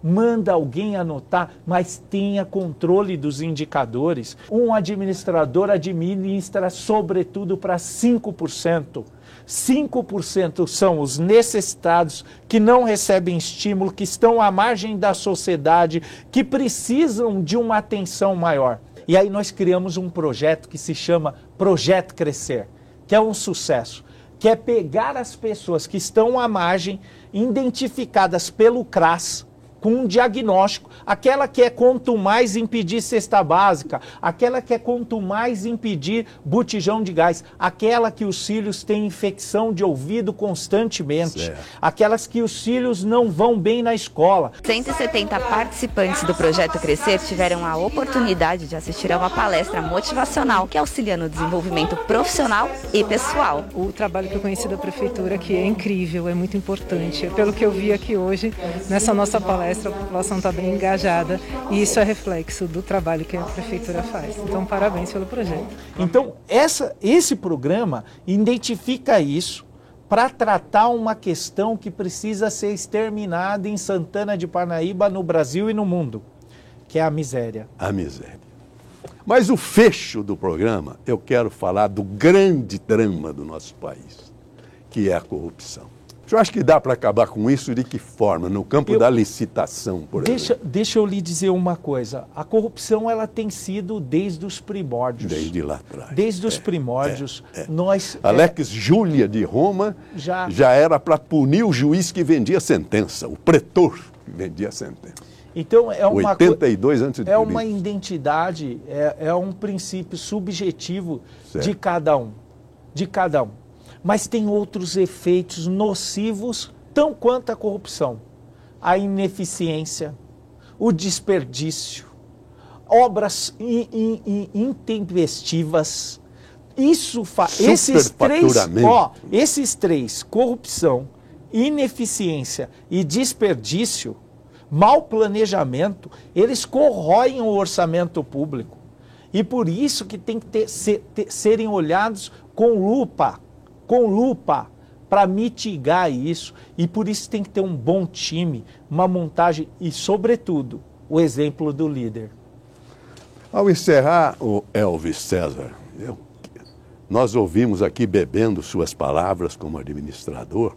Manda alguém anotar, mas tenha controle dos indicadores. Um administrador administra, sobretudo, para 5%. 5% são os necessitados que não recebem estímulo, que estão à margem da sociedade, que precisam de uma atenção maior. E aí nós criamos um projeto que se chama Projeto Crescer, que é um sucesso, que é pegar as pessoas que estão à margem, identificadas pelo CRAS, com um diagnóstico, aquela que é quanto mais impedir cesta básica, aquela que é quanto mais impedir botijão de gás, aquela que os cílios têm infecção de ouvido constantemente, Certo. aquelas que os cílios não vão bem na escola. 170 participantes do Projeto Crescer tiveram a oportunidade de assistir a uma palestra motivacional que auxilia no desenvolvimento profissional e pessoal. O trabalho que eu conheci da prefeitura que é incrível, é muito importante. Pelo que eu vi aqui hoje, nessa nossa palestra, a população está bem engajada e isso é reflexo do trabalho que a prefeitura faz. Então, parabéns pelo projeto. Então, essa, esse programa identifica isso para tratar uma questão que precisa ser exterminada em Santana de Parnaíba, no Brasil e no mundo, que é a miséria. A miséria. Mas o fecho do programa, eu quero falar do grande drama do nosso país, que é a corrupção. Eu acho que dá para acabar com isso de que forma? No campo da licitação, por Deixa, exemplo. deixa eu lhe dizer uma coisa. A corrupção ela tem sido desde os primórdios. Desde lá atrás. Desde os primórdios. Nós é, Alex Júlia de Roma Já- já era para punir o juiz que vendia sentença, o pretor que vendia sentença. Então é uma coi- 82 antes de é uma identidade, é, é um princípio subjetivo Certo. de cada um, de cada um. Mas tem outros efeitos nocivos, tão quanto a corrupção, a ineficiência, o desperdício, obras in- in- in- intempestivas. Isso faz esses três, ó, esses três, corrupção, ineficiência e desperdício, mau planejamento, eles corroem o orçamento público. E por isso que tem que ter- ser- ter- serem olhados com lupa, com lupa, para mitigar isso. E por isso tem que ter um bom time, uma montagem e, sobretudo, o exemplo do líder. Ao encerrar o Elvis César, eu- nós ouvimos aqui bebendo suas palavras como administrador.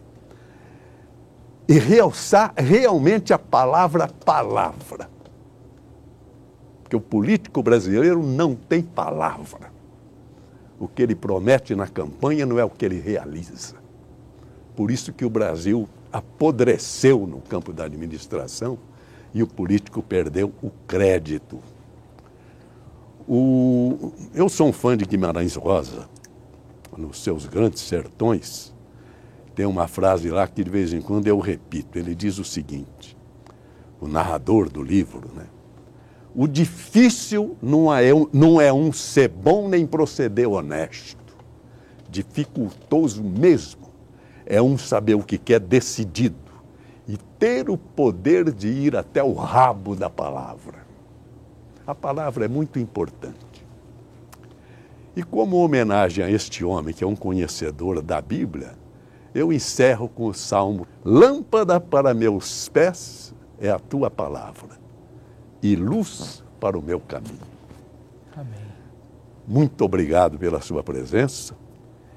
e realçar realmente a palavra palavra. Porque o político brasileiro não tem palavra. O que ele promete na campanha não é o que ele realiza. Por isso que o Brasil apodreceu no campo da administração e o político perdeu o crédito. O... Eu sou um fã de Guimarães Rosa, nos seus grandes sertões. Tem uma frase lá que de vez em quando eu repito. Ele diz o seguinte: o narrador do livro, né? O difícil não é, não é um ser bom nem proceder honesto. Dificultoso mesmo é um saber o que quer decidido e ter o poder de ir até o rabo da palavra. A palavra é muito importante. E como homenagem a este homem, que é um conhecedor da Bíblia, eu encerro com o salmo: Lâmpada para meus pés é a tua palavra, e luz para o meu caminho. Amém. Muito obrigado pela sua presença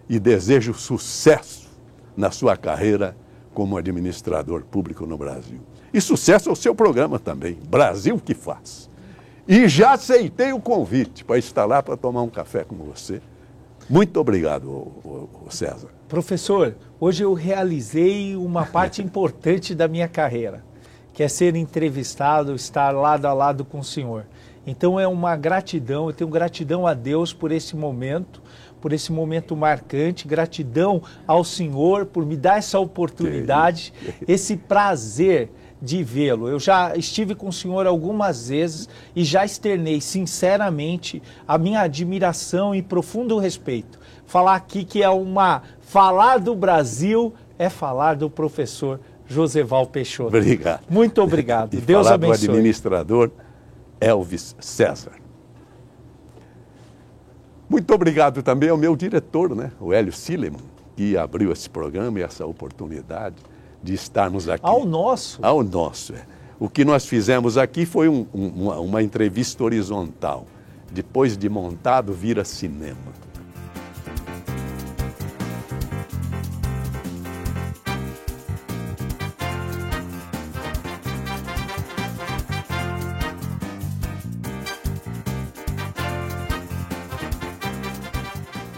e desejo sucesso na sua carreira como administrador público no Brasil. E sucesso ao seu programa também, Brasil que faz. E já aceitei o convite para estar lá para tomar um café com você. Muito obrigado, César. Professor, hoje eu realizei uma parte (laughs) importante da minha carreira, que é ser entrevistado, estar lado a lado com o senhor. Então é uma gratidão, eu tenho gratidão a Deus por esse momento, por esse momento marcante, gratidão ao Senhor por me dar essa oportunidade, esse prazer de vê-lo. Eu já estive com o senhor algumas vezes e já externei sinceramente a minha admiração e profundo respeito. Falar aqui que é uma falar do Brasil é falar do professor Joseval Peixoto. Obrigado. Muito obrigado. (laughs) E Deus falar abençoe. do administrador Elvis César. Muito obrigado também ao meu diretor, né, o Hélio Sileman, que abriu esse programa e essa oportunidade de estarmos aqui. Ao nosso? Ao nosso, é. O que nós fizemos aqui foi um, um, uma, uma entrevista horizontal. Depois de montado, vira cinema.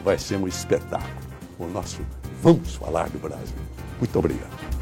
Vai ser um espetáculo. O nosso Vamos Falar do Brasil. Muito obrigado.